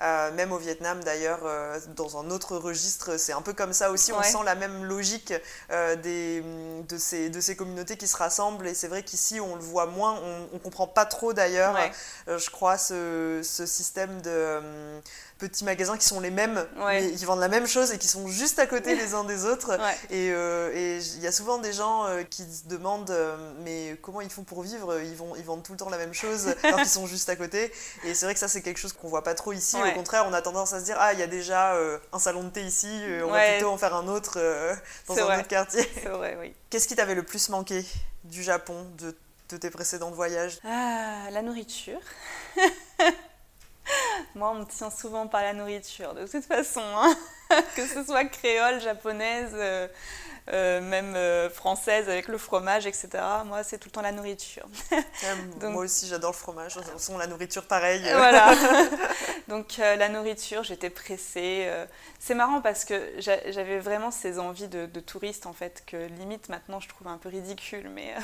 Euh, même au Vietnam d'ailleurs, euh, dans un autre registre, c'est un peu comme ça aussi. On sent la même logique des, de, ces, de ces communautés qui se rassemblent. Et c'est vrai qu'ici, on le voit moins. On ne comprend pas trop d'ailleurs, je crois, ce, ce système de petits magasins qui sont les mêmes, mais qui vendent la même chose et qui sont juste à côté les uns des autres. Et il y a souvent des gens euh, qui se demandent euh, mais comment ils font pour vivre ils, vont, ils vendent tout le temps la même chose alors qu'ils sont juste à côté. Et c'est vrai que ça, c'est quelque chose qu'on voit pas trop ici. Au contraire, on a tendance à se dire ah, il y a déjà un salon de thé ici, on va plutôt en faire un autre dans un autre quartier. oui. Qu'est-ce qui t'avait le plus manqué du Japon, de, de tes précédents voyages? Ah, La nourriture. Moi, on me tient souvent par la nourriture, de toute façon. Hein. que ce soit créole, japonaise, euh, euh, même euh, française avec le fromage, etc. Moi, c'est tout le temps la nourriture. moi aussi, j'adore le fromage. De toute façon, la nourriture, pareil. Voilà. Donc, la nourriture, j'étais pressée. c'est marrant parce que j'avais vraiment ces envies de, de, touriste, en fait, que limite, maintenant, je trouve un peu ridicule. Mais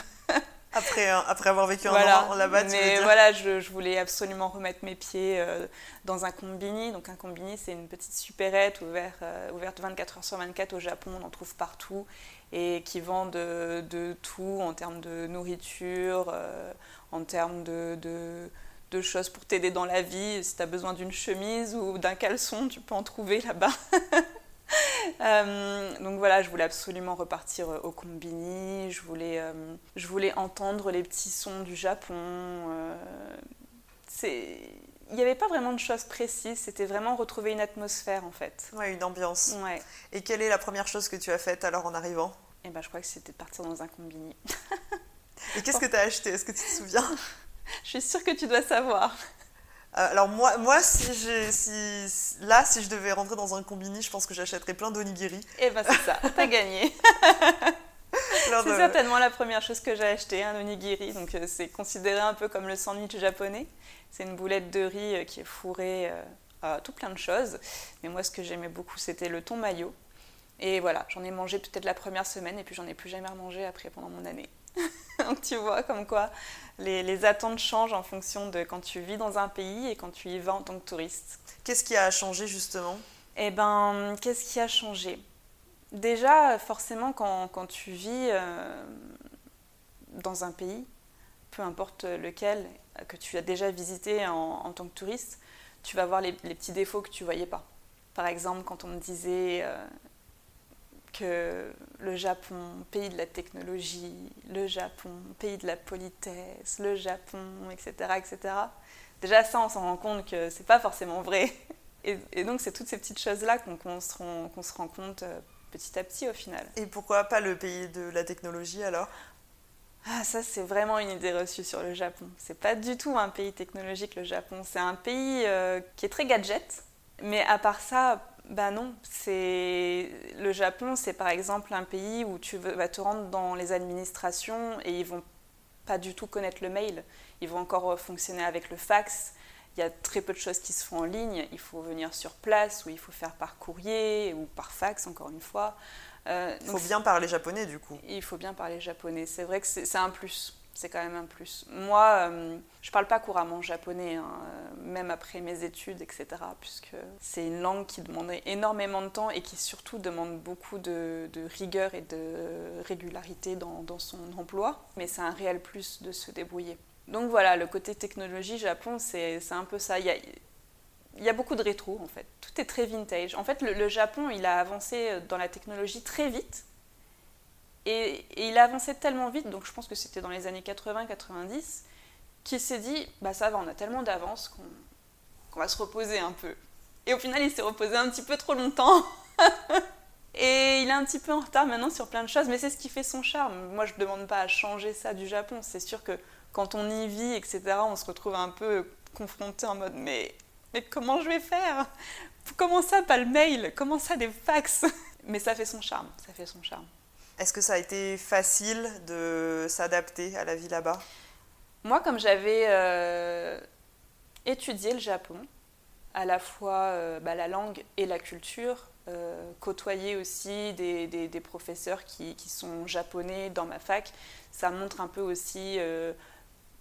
après, après avoir vécu un an là-bas, tu Mais voilà, je, je, voulais absolument remettre mes pieds euh, dans un combini. Donc un combini, c'est une petite supérette ouverte, euh, ouverte 24 heures sur 24 au Japon, on en trouve partout, et qui vend de, de tout en termes de nourriture, euh, en termes de, de, de choses pour t'aider dans la vie. Si tu as besoin d'une chemise ou d'un caleçon, tu peux en trouver là-bas. Euh, donc voilà, je voulais absolument repartir euh, au combini, je voulais, euh, je voulais entendre les petits sons du Japon. c'est... Il n'y avait pas vraiment de choses précises, c'était vraiment retrouver une atmosphère en fait. Ouais, une ambiance. Ouais. Et quelle est la première chose que tu as faite alors en arrivant? Eh ben, je crois que c'était de partir dans un combini. Et qu'est-ce que tu as acheté? Est-ce que tu te souviens? Je suis sûre que tu dois savoir. Euh, alors moi, moi si, si, là, si je devais rentrer dans un combini, je pense que j'achèterais plein d'onigiri. Et eh ben c'est ça, t'as gagné. c'est certainement la première chose que j'ai acheté, un onigiri. Donc euh, c'est considéré un peu comme le sandwich japonais. C'est une boulette de riz euh, qui est fourrée à tout plein de choses. Mais moi, ce que j'aimais beaucoup, c'était le thon mayo. Et voilà, j'en ai mangé peut-être la première semaine et puis j'en ai plus jamais remangé après pendant mon année. Donc tu vois comme quoi les, attentes changent en fonction de quand tu vis dans un pays et quand tu y vas en tant que touriste. Qu'est-ce qui a changé justement? Eh ben, qu'est-ce qui a changé? Déjà, forcément, quand, quand tu vis euh, dans un pays, peu importe lequel, que tu as déjà visité en, tant que touriste, tu vas voir les, petits défauts que tu voyais pas. Par exemple, quand on me disait euh, que le Japon, pays de la technologie, le Japon, pays de la politesse, le Japon, etc. etc. Déjà ça, on s'en rend compte que c'est pas forcément vrai. Et, donc c'est toutes ces petites choses-là qu'on se, se, rend compte euh, petit à petit au final. Et pourquoi pas le pays de la technologie alors? Ah, ça, c'est vraiment une idée reçue sur le Japon. C'est pas du tout un pays technologique, le Japon. C'est un pays euh, qui est très gadget. Mais à part ça, ben non, c'est le Japon, c'est par exemple un pays où tu vas te rendre dans les administrations et ils vont pas du tout connaître le mail. Ils vont encore fonctionner avec le fax. Il y a très peu de choses qui se font en ligne. Il faut venir sur place ou il faut faire par courrier ou par fax, encore une fois. Euh, il faut bien parler japonais du coup. Il faut bien parler japonais. C'est vrai que c'est un plus. C'est quand même un plus. Moi, euh, je parle pas couramment japonais, hein, même après mes études, etc., puisque c'est une langue qui demande énormément de temps et qui surtout demande beaucoup de, rigueur et de régularité dans, son emploi. Mais c'est un réel plus de se débrouiller. Donc voilà, le côté technologie Japon, c'est un peu ça. Il y, a, il y a beaucoup de rétro en fait. Tout est très vintage. En fait, le Japon, il a avancé dans la technologie très vite et, il a avancé tellement vite, donc je pense que c'était dans les années 80-90, qu'il s'est dit bah ça va, on a tellement d'avance qu'on va se reposer un peu. Et au final, il s'est reposé un petit peu trop longtemps. et il est un petit peu en retard maintenant sur plein de choses, mais c'est ce qui fait son charme. Moi, je ne demande pas à changer ça du Japon. C'est sûr que quand on y vit, etc., on se retrouve un peu confronté en mode mais, mais comment je vais faire? Comment ça, pas le mail? Comment ça, des fax? Mais ça fait son charme, ça fait son charme. Est-ce que ça a été facile de s'adapter à la vie là-bas? Moi, comme j'avais euh, étudié le Japon, à la fois euh, bah, la langue et la culture, euh, côtoyer aussi des, des, professeurs qui, qui, sont japonais dans ma fac, ça montre un peu aussi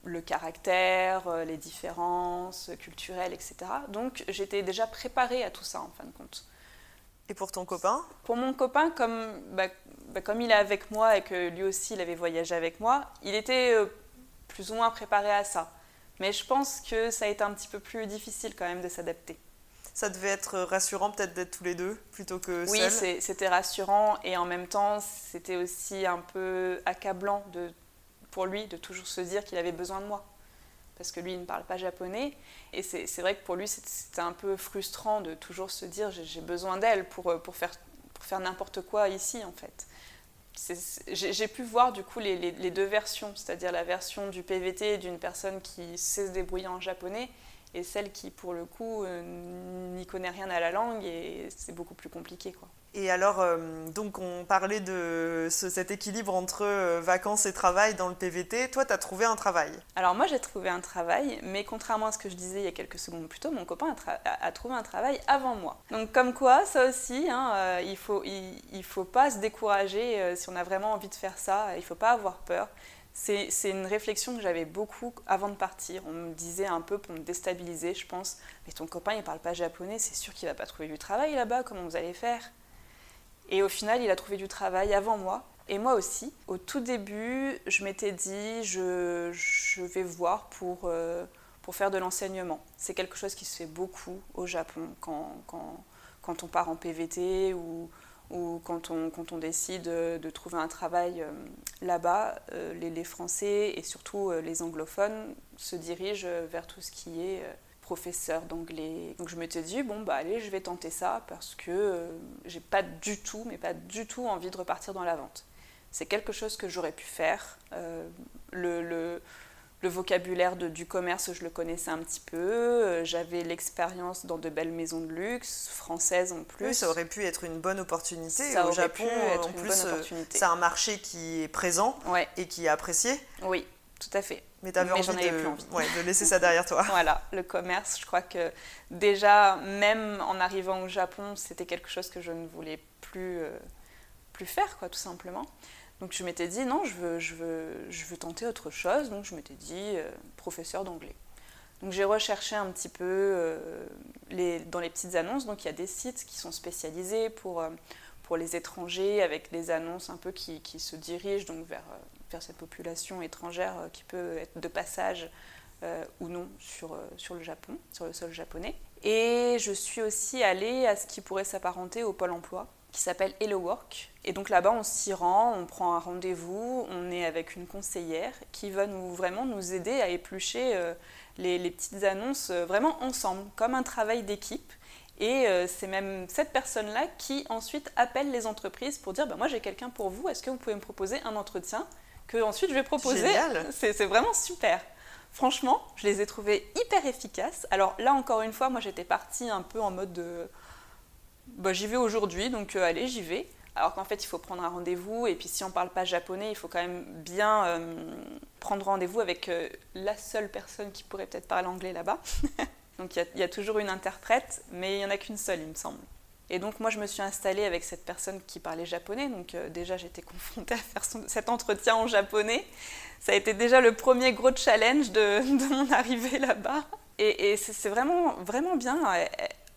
le caractère, les différences culturelles, etc. Donc j'étais déjà préparée à tout ça en fin de compte. Et pour ton copain? Pour mon copain, comme, bah, bah, comme il est avec moi et que lui aussi il avait voyagé avec moi, il était euh, plus ou moins préparé à ça. Mais je pense que ça a été un petit peu plus difficile quand même de s'adapter. Ça devait être rassurant peut-être d'être tous les deux plutôt que oui, seul Oui, c'était rassurant et en même temps c'était aussi un peu accablant de, pour lui de toujours se dire qu'il avait besoin de moi parce que lui, il ne parle pas japonais. Et c'est vrai que pour lui, c'était un peu frustrant de toujours se dire j'ai besoin d'elle pour, euh, pour, faire, faire n'importe quoi ici, en fait. J'ai pu voir du coup les, les, deux versions, c'est-à-dire la version du PVT d'une personne qui sait se débrouiller en japonais et celle qui, pour le coup, euh, n'y connaît rien à la langue et c'est beaucoup plus compliqué. Quoi. Et alors, euh, donc on parlait de cet équilibre entre euh, vacances et travail dans le PVT. Toi, tu as trouvé un travail? Alors moi, j'ai trouvé un travail, mais contrairement à ce que je disais il y a quelques secondes plus tôt, mon copain a, trouvé un travail avant moi. Donc comme quoi, ça aussi, hein, euh, il ne faut, il, faut pas se décourager si on a vraiment envie de faire ça. Il ne faut pas avoir peur. C'est une réflexion que j'avais beaucoup avant de partir. On me disait un peu pour me déstabiliser, je pense, mais ton copain, il parle pas japonais, c'est sûr qu'il va pas trouver du travail là-bas, comment vous allez faire? Et au final, il a trouvé du travail avant moi. Et moi aussi. Au tout début, je m'étais dit, je, je, vais voir pour, euh, pour faire de l'enseignement. C'est quelque chose qui se fait beaucoup au Japon quand, quand, quand on part en PVT ou, ou quand, on, quand on décide de trouver un travail euh, là-bas. Euh, les, les, Français et surtout les anglophones se dirigent vers tout ce qui est professeur d'anglais. Donc je m'étais dit, bon, bah allez, je vais tenter ça parce que euh, j'ai pas du tout, mais pas du tout envie de repartir dans la vente. C'est quelque chose que j'aurais pu faire. Euh, le, le, le, vocabulaire de, du commerce, je le connaissais un petit peu. Euh, j'avais l'expérience dans de belles maisons de luxe, françaises en plus. ça aurait pu être une bonne opportunité. Ça Au Japon, en plus, c'est un marché qui est présent et qui est apprécié. Oui, tout à fait. Mais tu avais envie, de, de laisser ça derrière toi. voilà, le commerce, je crois que déjà, même en arrivant au Japon, c'était quelque chose que je ne voulais plus, euh, plus faire, quoi, tout simplement. Donc je m'étais dit, non, je veux, je, veux, je veux tenter autre chose. Donc je m'étais dit, euh, professeur d'anglais. Donc j'ai recherché un petit peu euh, les, dans les petites annonces. Donc il y a des sites qui sont spécialisés pour, pour les étrangers, avec des annonces un peu qui, qui se dirigent donc vers vers cette population étrangère euh, qui peut être de passage euh, ou non sur, euh, sur le Japon, sur le sol japonais. Et je suis aussi allée à ce qui pourrait s'apparenter au pôle emploi, qui s'appelle Hello Work. Et donc là-bas, on s'y rend, on prend un rendez-vous, on est avec une conseillère qui va nous, vraiment nous aider à éplucher les, petites annonces vraiment ensemble, comme un travail d'équipe. Et c'est même cette personne-là qui ensuite appelle les entreprises pour dire bah, Moi j'ai quelqu'un pour vous, est-ce que vous pouvez me proposer un entretien que ensuite je vais proposer. C'est vraiment super. Franchement, je les ai trouvés hyper efficaces. Alors là, encore une fois, moi j'étais partie un peu en mode de. Bah, j'y vais aujourd'hui, donc euh, allez, j'y vais. Alors qu'en fait, il faut prendre un rendez-vous, et puis si on ne parle pas japonais, il faut quand même bien euh, prendre rendez-vous avec euh, la seule personne qui pourrait peut-être parler anglais là-bas. donc il y, y, a toujours une interprète, mais il n'y en a qu'une seule, il me semble. Et donc moi je me suis installée avec cette personne qui parlait japonais, donc euh, déjà j'étais confrontée à faire cet entretien en japonais. Ça a été déjà le premier gros challenge de, mon arrivée là-bas. Et, c'est vraiment, vraiment bien.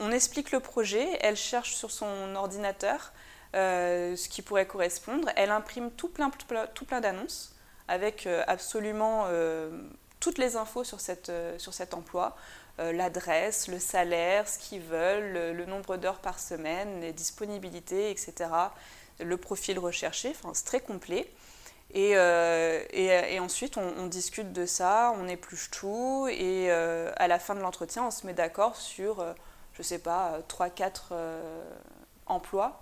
On explique le projet, elle cherche sur son ordinateur euh, ce qui pourrait correspondre, elle imprime tout plein, tout plein d'annonces avec euh, absolument toutes les infos sur, cette, sur cet emploi. Euh, l'adresse, le salaire, ce qu'ils veulent, le, nombre d'heures par semaine, les disponibilités, etc. Le profil recherché, c'est très complet. Et, euh, ensuite, on, discute de ça, on épluche tout, et euh, à la fin de l'entretien, on se met d'accord sur, je sais pas, 3-4 emplois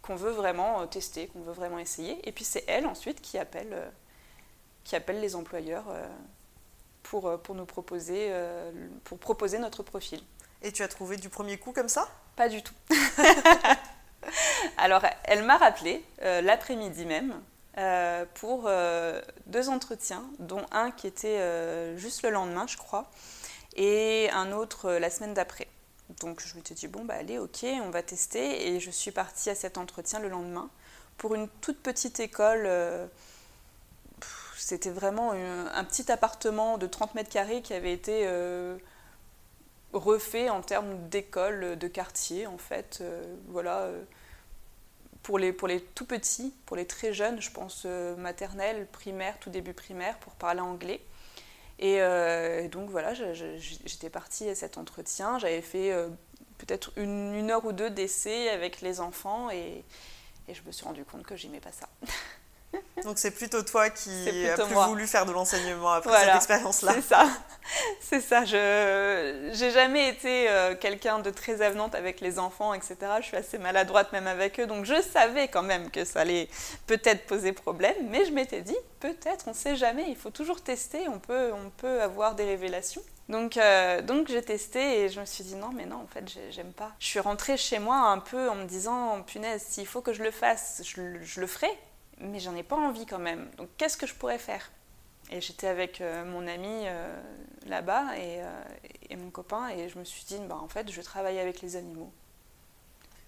qu'on veut vraiment tester, qu'on veut vraiment essayer. Et puis c'est elle ensuite qui appelle, qui appelle les employeurs pour, euh, pour nous proposer, euh, pour proposer notre profil. Et tu as trouvé du premier coup comme ça? Pas du tout. Alors, elle m'a rappelé euh, l'après-midi même pour deux entretiens, dont un qui était juste le lendemain, je crois, et un autre la semaine d'après. Donc, je m'étais dit, bon, bah allez, ok, on va tester. Et je suis partie à cet entretien le lendemain pour une toute petite école c'était vraiment un, petit appartement de 30 mètres carrés qui avait été euh, refait en termes d'école, de quartier, en fait. Euh, voilà. Euh, pour les, pour les tout petits, pour les très jeunes, je pense maternelle, primaire, tout début primaire, pour parler anglais. Et, donc voilà, j'étais partie à cet entretien. J'avais fait peut-être une, heure ou deux d'essai avec les enfants et, et je me suis rendu compte que j'aimais pas ça. Donc c'est plutôt toi qui as plus voulu faire de l'enseignement après cette expérience-là. C'est ça. C'est ça. Je j'ai jamais été euh, quelqu'un de très avenante avec les enfants, etc. Je suis assez maladroite même avec eux, donc je savais quand même que ça allait peut-être poser problème, mais je m'étais dit peut-être, on ne sait jamais. Il faut toujours tester. On peut on peut avoir des révélations. Donc, euh, donc j'ai testé et je me suis dit non, mais non, en fait, j'aime pas. Je suis rentrée chez moi un peu en me disant punaise, s'il faut que je le fasse, je, je le ferai mais j'en ai pas envie quand même. Donc qu'est-ce que je pourrais faire? Et j'étais avec euh, mon ami euh, là-bas euh, et, mon copain et je me suis dit, bah, en fait, je vais travailler avec les animaux.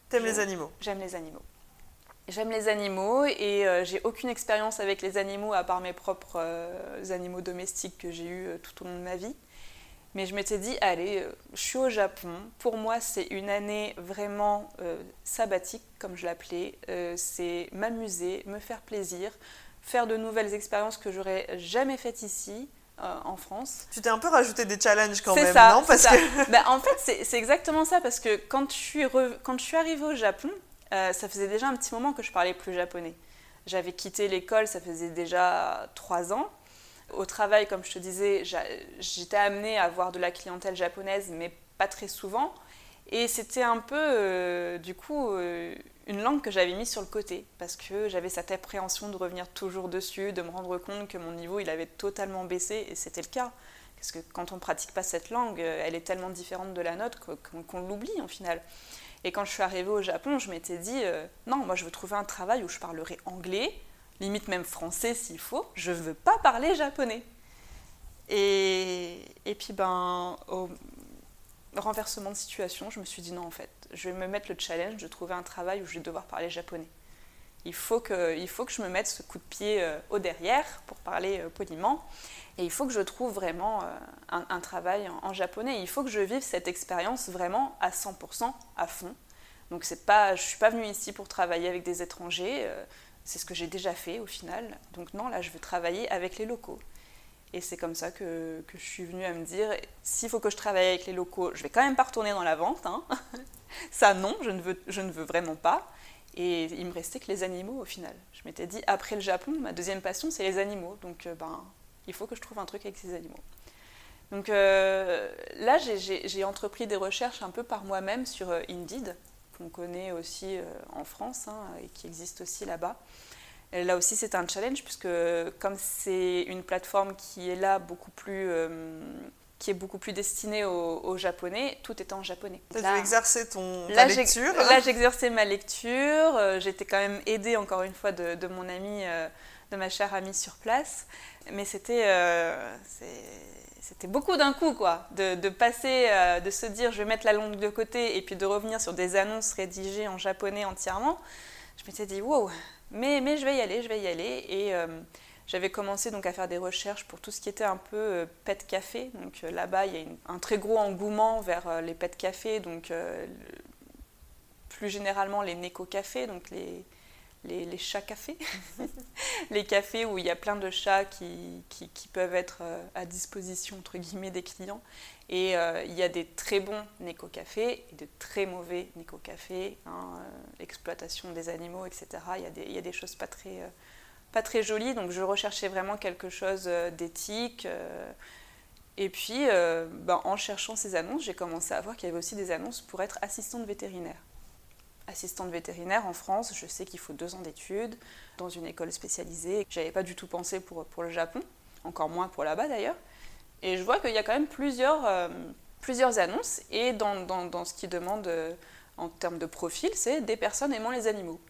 T'aimes les animaux? J'aime les animaux. J'aime les animaux et j'ai aucune expérience avec les animaux à part mes propres animaux domestiques que j'ai eus tout au long de ma vie. Mais je m'étais dit, allez, euh, je suis au Japon. Pour moi, c'est une année vraiment euh, sabbatique, comme je l'appelais. Euh, c'est m'amuser, me faire plaisir, faire de nouvelles expériences que j'aurais jamais faites ici. en France. Tu t'es un peu rajouté des challenges quand même, ça, non parce ça. Que... Bah, en fait, c'est exactement ça, parce que quand je suis, quand je suis arrivée au Japon, ça faisait déjà un petit moment que je parlais plus japonais. J'avais quitté l'école, ça faisait déjà trois ans. Au travail, comme je te disais, j'étais amenée à avoir de la clientèle japonaise, mais pas très souvent. Et c'était un peu, euh, du coup, euh, une langue que j'avais mise sur le côté, parce que j'avais cette appréhension de revenir toujours dessus, de me rendre compte que mon niveau, il avait totalement baissé, et c'était le cas. Parce que quand on ne pratique pas cette langue, elle est tellement différente de la nôtre qu'on l'oublie, en final. Et quand je suis arrivée au Japon, je m'étais dit, euh, non, moi je veux trouver un travail où je parlerai anglais, limite même français s'il faut, je veux pas parler japonais. Et, et puis, ben, au renversement de situation, je me suis dit non, en fait, je vais me mettre le challenge de trouver un travail où je vais devoir parler japonais. Il faut que, il faut que je me mette ce coup de pied euh, au derrière, pour parler euh, poliment, et il faut que je trouve vraiment euh, un, travail en, japonais. Il faut que je vive cette expérience vraiment à 100%, à fond. Donc, c'est pas, je ne suis pas venue ici pour travailler avec des étrangers. C'est ce que j'ai déjà fait au final. Donc non, là, je veux travailler avec les locaux. Et c'est comme ça que, je suis venue à me dire, s'il faut que je travaille avec les locaux, je vais quand même pas retourner dans la vente. Hein. ça, non, je ne, veux, je ne veux vraiment pas. Et il me restait que les animaux au final. Je m'étais dit, après le Japon, ma deuxième passion, c'est les animaux. Donc, euh, ben, il faut que je trouve un truc avec ces animaux. Donc euh, là, j'ai entrepris des recherches un peu par moi-même sur euh, Indeed qu'on connaît aussi euh, en France hein, et qui existe aussi là-bas. Là aussi, c'est un challenge puisque comme c'est une plateforme qui est là beaucoup plus euh, qui est beaucoup plus destinée aux, japonais, tout est en japonais. Tu as exercer ton, ta lecture Là, j'exerçais ma lecture. Euh, j'étais quand même aidée, encore une fois, de, de mon amie, de ma chère amie sur place. Mais c'était c'était beaucoup d'un coup, quoi, de, passer, euh, de se dire je vais mettre la langue de côté et puis de revenir sur des annonces rédigées en japonais entièrement. Je m'étais dit wow, mais, mais je vais y aller, je vais y aller. Et euh, j'avais commencé donc à faire des recherches pour tout ce qui était un peu euh, pet café. Donc là-bas, il y a un très gros engouement vers les pet cafés, donc plus généralement les neko cafés, donc les les, chats cafés, les cafés où il y a plein de chats qui, qui, peuvent être euh, à disposition entre guillemets des clients. Et euh, il y a des très bons néco-cafés et de très mauvais néco-cafés, hein, euh, exploitation des animaux, etc. Il y a des, il y a des choses pas très, pas très jolies, donc je recherchais vraiment quelque chose d'éthique. et puis, ben, en cherchant ces annonces, j'ai commencé à voir qu'il y avait aussi des annonces pour être assistante vétérinaire assistante vétérinaire en France, je sais qu'il faut deux ans d'études dans une école spécialisée. J'avais pas du tout pensé pour, pour le Japon, encore moins pour là-bas d'ailleurs. Et je vois qu'il y a quand même plusieurs, euh, plusieurs annonces, et dans, dans, dans ce qui demande euh, en termes de profil, c'est des personnes aimant les animaux.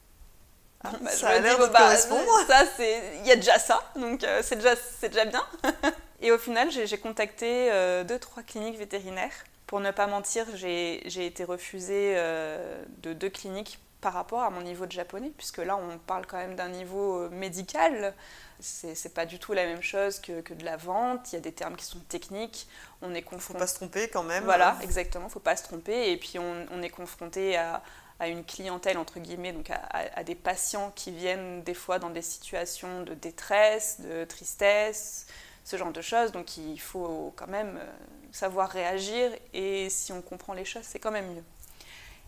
Ah, bah, ça a l'air de bah, correspondre. Ça, il y a déjà ça, donc euh, c'est déjà, déjà bien. et au final, j'ai contacté deux, trois cliniques vétérinaires pour ne pas mentir, j'ai été refusée euh, de deux cliniques par rapport à mon niveau de japonais, puisque là on parle quand même d'un niveau euh, médical. C'est pas du tout la même chose que, que, de la vente. Il y a des termes qui sont techniques. On est confronté. Faut pas se tromper quand même. Voilà, exactement. Faut pas se tromper. Et puis on, on est confronté à, à, une clientèle entre guillemets, donc à, des patients qui viennent des fois dans des situations de détresse, de tristesse, ce genre de choses. Donc il faut quand même euh, savoir réagir et si on comprend les choses, c'est quand même mieux.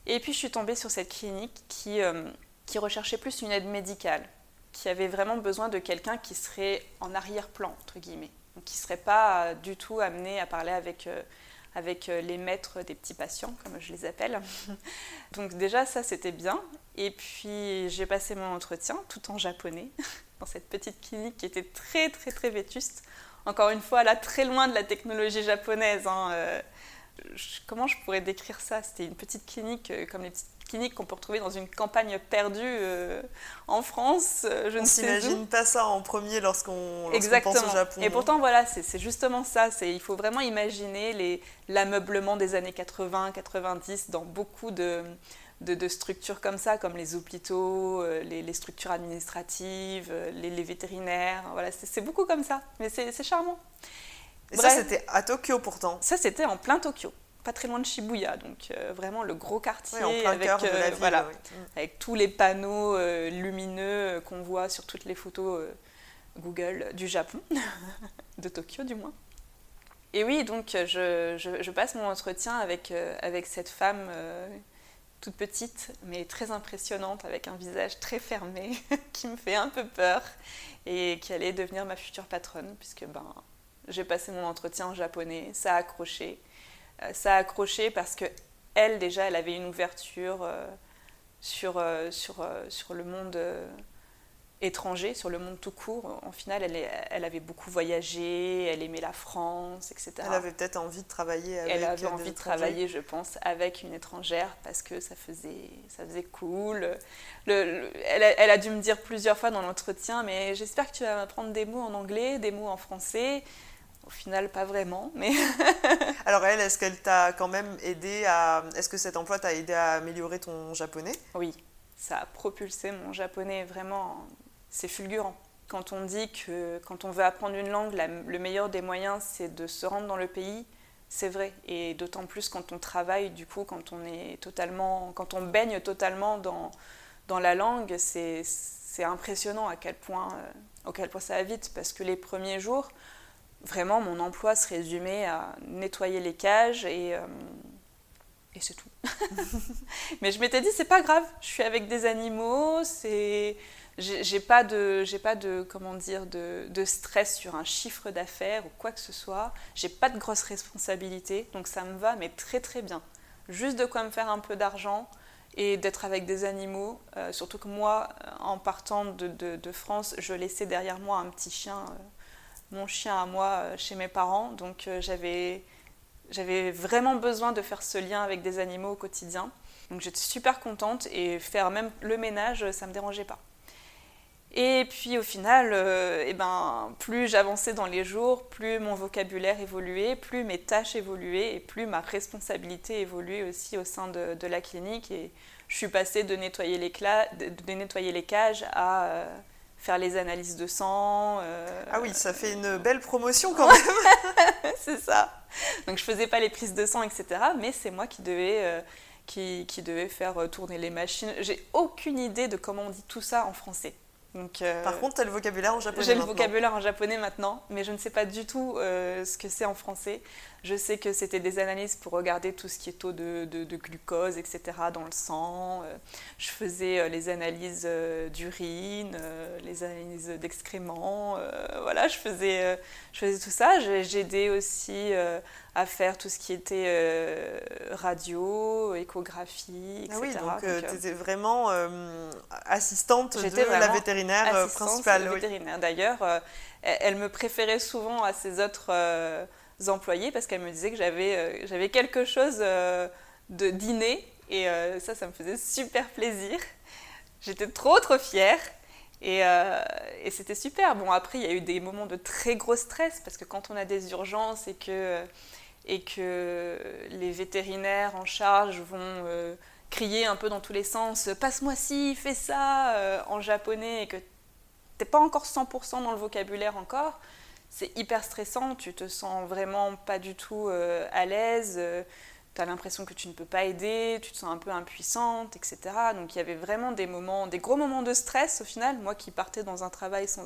Et puis je suis tombée sur cette clinique qui, euh, qui recherchait plus une aide médicale, qui avait vraiment besoin de quelqu'un qui serait en arrière-plan, entre guillemets, donc qui ne serait pas du tout amené à parler avec, euh, avec euh, les maîtres des petits patients, comme je les appelle. donc déjà, ça, c'était bien. Et puis j'ai passé mon entretien tout en japonais, dans cette petite clinique qui était très, très, très vétuste encore une fois, là, très loin de la technologie japonaise. Hein, euh, comment je pourrais décrire ça? C'était une petite clinique, euh, comme les petites cliniques qu'on peut retrouver dans une campagne perdue euh, en France. je On ne s'imagine pas ça en premier lorsqu'on pense au Japon. Et pourtant, voilà, c'est justement ça. Il faut vraiment imaginer l'ameublement des années 80-90 dans beaucoup de de, structures comme ça, comme les hôpitaux, euh, les, structures administratives, euh, les, vétérinaires. Voilà, c'est beaucoup comme ça, mais c'est charmant. Et ça, c'était à Tokyo pourtant Ça, c'était en plein Tokyo, pas très loin de Shibuya, donc euh, vraiment le gros quartier avec, voilà, avec tous les panneaux lumineux qu'on voit sur toutes les photos Google du Japon, de Tokyo du moins. Et oui, donc je, je, passe mon entretien avec, avec cette femme toute petite, mais très impressionnante, avec un visage très fermé, qui me fait un peu peur, et qui allait devenir ma future patronne, puisque ben, j'ai passé mon entretien en japonais, ça a accroché. Euh, ça a accroché parce que elle, déjà, elle avait une ouverture euh, sur, euh, sur, sur le monde étranger, sur le monde tout court. En final, elle, elle, avait beaucoup voyagé, elle aimait la France, etc. Elle avait peut-être envie de travailler avec Elle avait envie de travailler, je pense, avec une étrangère parce que ça faisait, ça faisait cool. Le, elle, a, elle, a, dû me dire plusieurs fois dans l'entretien, mais j'espère que tu vas apprendre des mots en anglais, des mots en français. Au final, pas vraiment, mais... Alors elle, est-ce qu'elle t'a quand même aidé à... Est-ce que cet emploi t'a aidé à améliorer ton japonais? Oui, ça a propulsé mon japonais vraiment c'est fulgurant. Quand on dit que quand on veut apprendre une langue, le meilleur des moyens, c'est de se rendre dans le pays, c'est vrai. Et d'autant plus quand on travaille, du coup, quand on est totalement, quand on baigne totalement dans, dans la langue, c'est impressionnant à quel point, euh, quel point ça va vite. Parce que les premiers jours, vraiment, mon emploi se résumait à nettoyer les cages et, euh, et c'est tout. Mais je m'étais dit, c'est pas grave, je suis avec des animaux, c'est j'ai pas de pas de comment dire de, de, stress sur un chiffre d'affaires ou quoi que ce soit j'ai pas de grosses responsabilités donc ça me va mais très très bien juste de quoi me faire un peu d'argent et d'être avec des animaux euh, surtout que moi en partant de, de, de, France je laissais derrière moi un petit chien euh, mon chien à moi euh, chez mes parents. Donc j'avais j'avais vraiment besoin de faire ce lien avec des animaux au quotidien. Donc j'étais super contente et faire même le ménage ça me dérangeait pas. Et puis au final, euh, eh ben, plus j'avançais dans les jours, plus mon vocabulaire évoluait, plus mes tâches évoluaient et plus ma responsabilité évoluait aussi au sein de, la clinique. Et je suis passée de nettoyer les, de, nettoyer les cages à euh, faire les analyses de sang. Euh, ah oui, ça fait une belle promotion quand même. c'est ça. Donc je faisais pas les prises de sang, etc. Mais c'est moi qui devais, qui, qui devais faire tourner les machines. J'ai aucune idée de comment on dit tout ça en français. Euh, Par contre, tu as le vocabulaire en japonais J'ai le vocabulaire en japonais maintenant, mais je ne sais pas du tout euh, ce que c'est en français. Je sais que c'était des analyses pour regarder tout ce qui est taux de, de, glucose, etc. dans le sang. Euh, je faisais les analyses d'urine, les analyses d'excréments. voilà, je faisais, je faisais tout ça. J'ai aidé aussi à faire tout ce qui était euh, radio, échographie, etc. Ah oui, donc, euh, tu étais vraiment euh, assistante de la vétérinaire principale. De vétérinaire. D'ailleurs, elle me préférait souvent à ses autres employés parce qu'elle me disait que j'avais j'avais quelque chose de dîner et ça, ça me faisait super plaisir. J'étais trop, trop fière. Et, et c'était super. Bon, après, il y a eu des moments de très gros stress parce que quand on a des urgences et que et que les vétérinaires en charge vont euh, crier un peu dans tous les sens passe-moi ci, fais ça euh, en japonais et que t'es pas encore 100% dans le vocabulaire encore, c'est hyper stressant, tu te sens vraiment pas du tout euh, à l'aise, tu as l'impression que tu ne peux pas aider, tu te sens un peu impuissante, etc. Donc il y avait vraiment des moments, des gros moments de stress au final, moi qui partais dans un travail sans,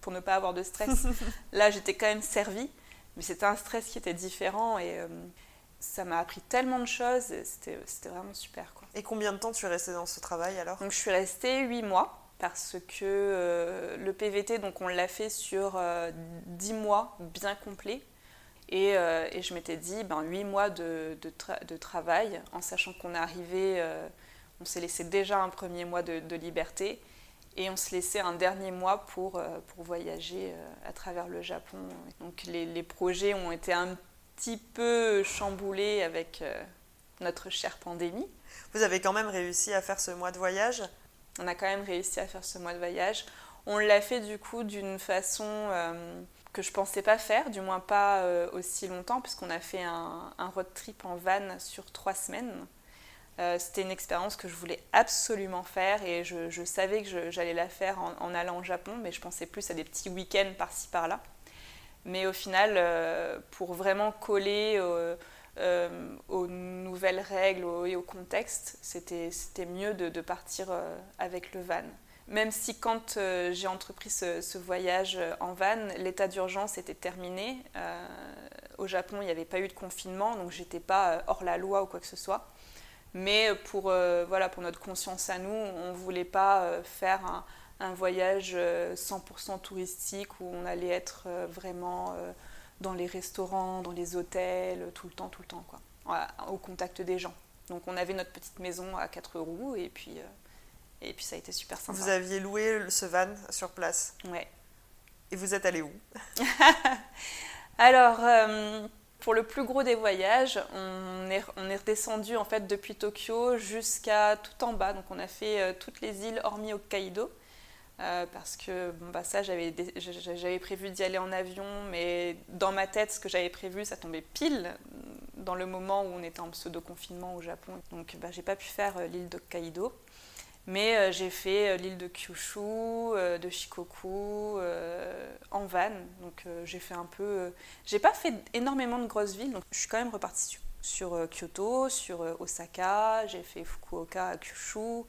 pour ne pas avoir de stress, là j'étais quand même servie. Mais c'était un stress qui était différent et euh, ça m'a appris tellement de choses. C'était vraiment super. Quoi. Et combien de temps tu es restée dans ce travail alors? Donc je suis restée 8 mois parce que euh, le PVT, donc on l'a fait sur 10 euh, mois bien complets. Et, et je m'étais dit, ben, 8 mois de, de, de travail, en sachant qu'on est arrivé, on s'est laissé déjà un premier mois de, de liberté. Et on se laissait un dernier mois pour, euh, pour voyager euh, à travers le Japon. Donc les, les, projets ont été un petit peu chamboulés avec euh, notre chère pandémie. Vous avez quand même réussi à faire ce mois de voyage? On a quand même réussi à faire ce mois de voyage. On l'a fait du coup d'une façon que je pensais pas faire, du moins pas aussi longtemps, puisqu'on a fait un, un, road trip en van sur trois semaines. Euh, c'était une expérience que je voulais absolument faire et je, savais que j'allais la faire en, allant au Japon, mais je pensais plus à des petits week-ends par-ci par-là. Mais au final, euh, pour vraiment coller euh, aux nouvelles règles et au contexte, c'était mieux de, partir avec le van. Même si quand j'ai entrepris ce, ce, voyage en van, l'état d'urgence était terminé. au Japon, il n'y avait pas eu de confinement, donc j'étais pas hors la loi ou quoi que ce soit. Mais pour, euh, voilà, pour notre conscience à nous, on ne voulait pas euh, faire un, un voyage 100% euh, touristique où on allait être vraiment dans les restaurants, dans les hôtels, tout le temps, tout le temps, quoi, au contact des gens. Donc on avait notre petite maison à quatre roues et puis, et puis ça a été super sympa. Vous aviez loué ce van sur place Ouais. Et vous êtes allé où? Alors, pour le plus gros des voyages, on est, redescendu en fait depuis Tokyo jusqu'à tout en bas. Donc on a fait euh, toutes les îles hormis Hokkaido. Euh, parce que bon, bah, ça, j'avais, j'avais prévu d'y aller en avion, mais dans ma tête, ce que j'avais prévu, ça tombait pile dans le moment où on était en pseudo-confinement au Japon. Donc bah, j'ai pas pu faire euh, l'île d'Hokkaido. Mais euh, j'ai fait euh, l'île de Kyushu, euh, de Shikoku, en van. Donc j'ai fait un peu. j'ai pas fait énormément de grosses villes, donc je suis quand même repartie sur, Kyoto, sur Osaka, j'ai fait Fukuoka à Kyushu.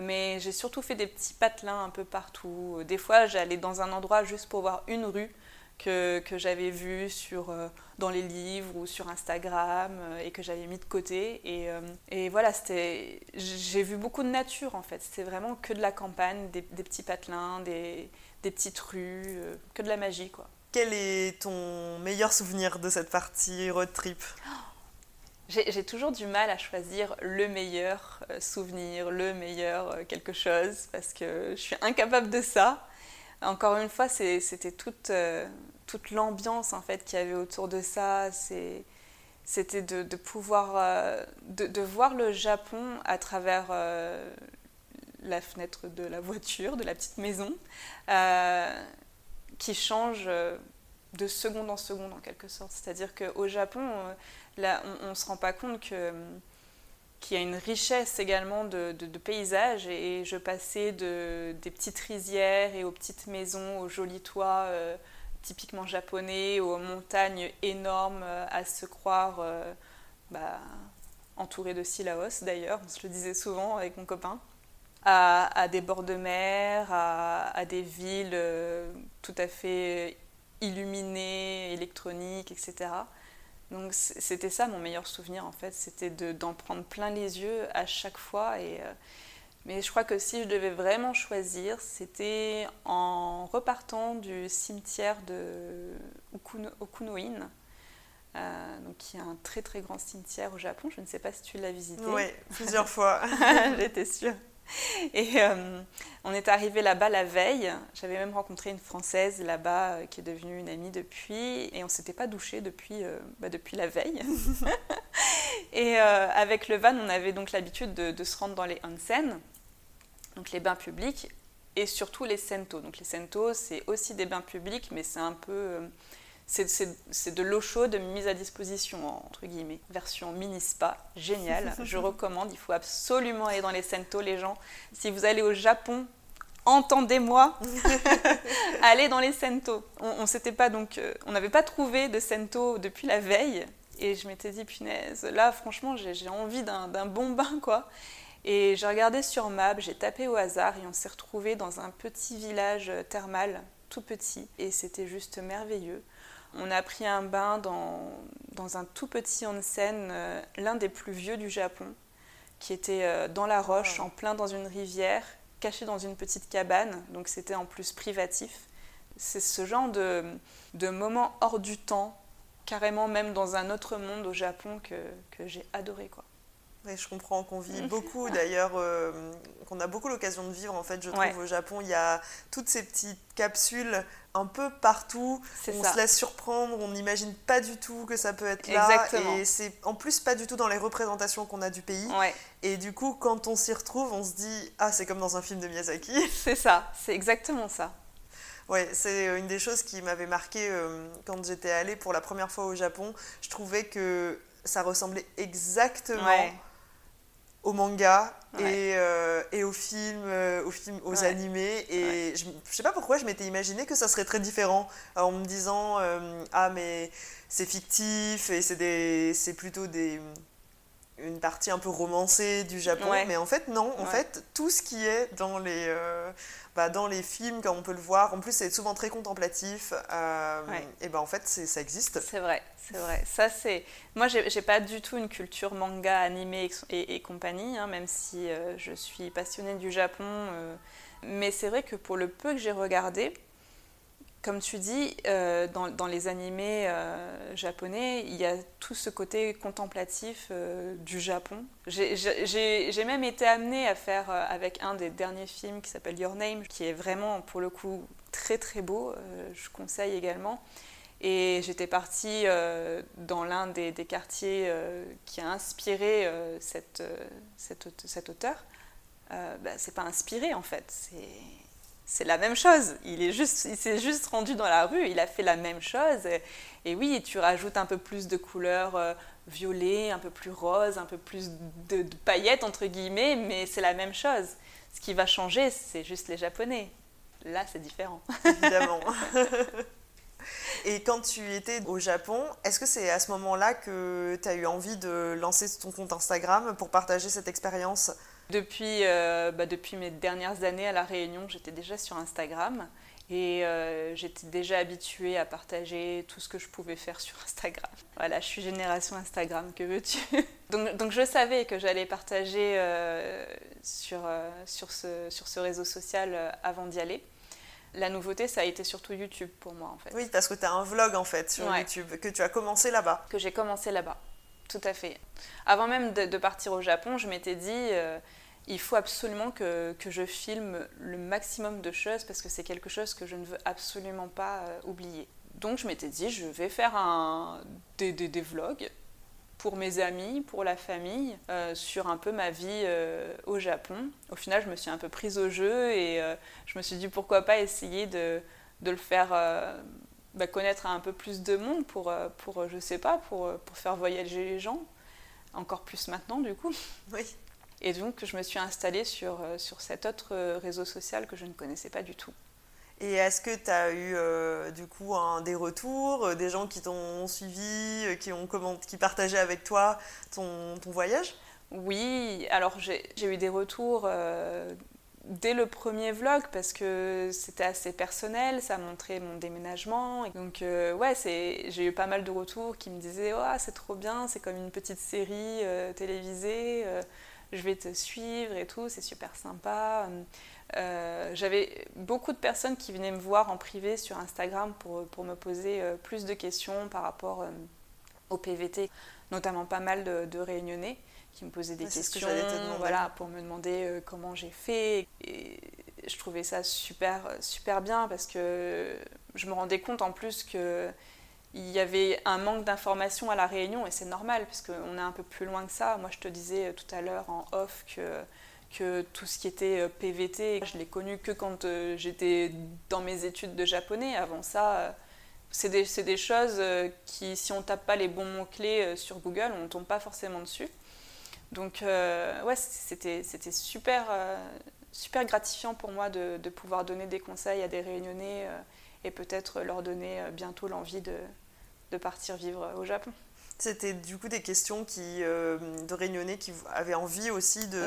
Mais j'ai surtout fait des petits patelins un peu partout. Des fois, j'allais dans un endroit juste pour voir une rue que, j'avais vu sur, euh, dans les livres ou sur Instagram euh, et que j'avais mis de côté. Et, euh, et voilà, j'ai vu beaucoup de nature en fait. C'était vraiment que de la campagne, des, petits patelins, des, des petites rues, que de la magie quoi. Quel est ton meilleur souvenir de cette partie road trip? J'ai toujours du mal à choisir le meilleur souvenir, le meilleur quelque chose, parce que je suis incapable de ça. Encore une fois, c'était toute, toute l'ambiance en fait qu'il y avait autour de ça. C'était de, pouvoir euh, de, voir le Japon à travers euh, la fenêtre de la voiture, de la petite maison, qui change de seconde en seconde en quelque sorte. C'est-à-dire qu'au Japon, on ne se rend pas compte que qu'il y a une richesse également de, paysages. Et, je passais de, des petites rizières et aux petites maisons, aux jolis toits euh, typiquement japonais, aux montagnes énormes euh, à se croire euh, bah, entourées de Silaos d'ailleurs, on se le disait souvent avec mon copain, à, des bords de mer, à, des villes tout à fait illuminées, électroniques, etc. Donc c'était ça mon meilleur souvenir en fait, c'était d'en prendre plein les yeux à chaque fois. Et, euh, mais je crois que si je devais vraiment choisir, c'était en repartant du cimetière de Okuno, Okunoin, euh, donc qui est un très très grand cimetière au Japon. Je ne sais pas si tu l'as visité. Oui, plusieurs fois. J'étais sûre. Et euh, on est arrivé là-bas la veille. J'avais même rencontré une Française là-bas euh, qui est devenue une amie depuis. Et on ne s'était pas douché depuis, euh, bah, la veille. et avec le van, on avait donc l'habitude de, se rendre dans les onsen, donc les bains publics, et surtout les sento. Donc les sento, c'est aussi des bains publics, mais c'est un peu c'est de l'eau chaude mise à disposition, entre guillemets. Version mini-spa, génial. Je recommande, il faut absolument aller dans les Sento, les gens. Si vous allez au Japon, entendez-moi, allez dans les Sento. On, s'était pas donc, euh, on n'avait pas trouvé de Sento depuis la veille. Et je m'étais dit, punaise, là, franchement, j'ai envie d'un bon bain, quoi. Et j'ai regardé sur Map, j'ai tapé au hasard et on s'est retrouvé dans un petit village thermal, tout petit. Et c'était juste merveilleux. On a pris un bain dans, dans un tout petit onsen, euh, l'un des plus vieux du Japon, qui était euh, dans la roche, en plein dans une rivière, caché dans une petite cabane, donc c'était en plus privatif. C'est ce genre de, de moment hors du temps, carrément même dans un autre monde au Japon que, que j'ai adoré. quoi. Je comprends qu'on vit beaucoup d'ailleurs, euh, qu'on a beaucoup l'occasion de vivre en fait, je trouve au Japon. Il y a toutes ces petites capsules un peu partout. On se laisse surprendre, on n'imagine pas du tout que ça peut être là. Et c'est en plus pas du tout dans les représentations qu'on a du pays. Et du coup, quand on s'y retrouve, on se dit Ah, c'est comme dans un film de Miyazaki. C'est ça, c'est exactement ça. Ouais, c'est une des choses qui m'avait marqué euh, quand j'étais allée pour la première fois au Japon. Je trouvais que ça ressemblait exactement au manga et, euh, et aux films, euh, aux, films, aux animés. Et je, je, sais pas pourquoi je m'étais imaginé que ça serait très différent en me disant euh, Ah, mais c'est fictif et c'est plutôt des, une partie un peu romancée du Japon. Mais en fait, non. En fait, tout ce qui est dans les, bah, dans les films, comme on peut le voir, en plus, c'est souvent très contemplatif. Et ben en fait, ça existe. C'est vrai. C'est vrai. Ça, c'est. Moi, j'ai pas du tout une culture manga, animé et, compagnie, hein, même si euh, je suis passionnée du Japon. Euh. Mais c'est vrai que pour le peu que j'ai regardé, comme tu dis, euh, dans, les animés japonais, il y a tout ce côté contemplatif du Japon. J'ai même été amenée à faire avec un des derniers films qui s'appelle Your Name, qui est vraiment, pour le coup, très très beau. je conseille également. Et j'étais partie euh, dans l'un des, quartiers euh, qui a inspiré euh, cette, cet auteur. Bah, c'est pas inspiré en fait, c'est la même chose. Il, est juste, il s'est juste rendu dans la rue, il a fait la même chose. Et, oui, tu rajoutes un peu plus de couleurs violet, un peu plus rose, un peu plus de, de paillettes entre guillemets, mais c'est la même chose. Ce qui va changer, c'est juste les Japonais. Là, c'est différent. Évidemment. Et quand tu étais au Japon, est-ce que c'est à ce moment-là que tu as eu envie de lancer ton compte Instagram pour partager cette expérience? Depuis, euh, bah, depuis mes dernières années à La Réunion, j'étais déjà sur Instagram. Et euh, j'étais déjà habituée à partager tout ce que je pouvais faire sur Instagram. Voilà, je suis génération Instagram, que veux-tu? Donc, donc, je savais que j'allais partager euh, sur, sur, ce, sur ce réseau social avant d'y aller. La nouveauté, ça a été surtout YouTube pour moi, en fait. Oui, parce que tu as un vlog, en fait, sur YouTube, que tu as commencé là-bas. Que j'ai commencé là-bas, tout à fait. Avant même de, partir au Japon, je m'étais dit, euh, il faut absolument que, que, je filme le maximum de choses, parce que c'est quelque chose que je ne veux absolument pas euh, oublier. Donc je m'étais dit, je vais faire un, des, des, des vlogs pour mes amis, pour la famille, euh, sur un peu ma vie euh, au Japon. Au final, je me suis un peu prise au jeu et je me suis dit pourquoi pas essayer de, de le faire bah, connaître à un peu plus de monde pour, pour je sais pas, pour, pour faire voyager les gens. Encore plus maintenant, du coup. Oui. Et donc, je me suis installée sur, sur cet autre réseau social que je ne connaissais pas du tout. Et est-ce que tu as eu euh, du coup un, des retours, euh, des gens qui t'ont suivi, euh, qui, ont qui partageaient avec toi ton, ton voyage? Oui, alors j'ai eu des retours dès le premier vlog parce que c'était assez personnel, ça montrait mon déménagement. Donc ouais, j'ai eu pas mal de retours qui me disaient oh, c'est trop bien, c'est comme une petite série télévisée, je vais te suivre et tout, c'est super sympa. Euh, j'avais beaucoup de personnes qui venaient me voir en privé sur Instagram pour, pour me poser euh, plus de questions par rapport euh, au PVT, notamment pas mal de, réunionnais qui me posaient des questions voilà, pour me demander comment j'ai fait. Et je trouvais ça super, super bien parce que je me rendais compte en plus que il y avait un manque d'informations à la Réunion et c'est normal puisqu'on est un peu plus loin que ça. Moi je te disais tout à l'heure en off que que tout ce qui était euh, PVT, je l'ai connu que quand euh, j'étais dans mes études de japonais. Avant ça, euh, c'est des, des, choses qui, si on tape pas les bons mots-clés sur Google, on ne tombe pas forcément dessus. Donc, ouais, c'était super, super gratifiant pour moi de, pouvoir donner des conseils à des réunionnais et peut-être leur donner bientôt l'envie de, de partir vivre au Japon. C'était du coup des questions qui, euh, de réunionnais qui avaient envie aussi de,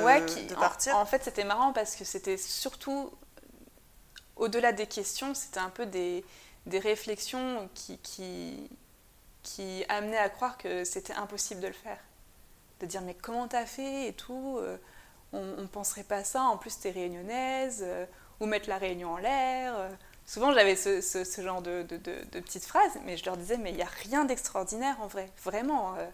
de partir. En, fait, c'était marrant parce que c'était surtout, au-delà des questions, c'était un peu des, des réflexions qui, qui, qui, amenaient à croire que c'était impossible de le faire. De dire, mais comment t'as fait et tout euh, On ne penserait pas ça, en plus t'es réunionnaise, euh, ou mettre la réunion en l'air Souvent, j'avais ce, ce, genre de, de, de, petites phrases, mais je leur disais, mais il n'y a rien d'extraordinaire en vrai. Vraiment, euh,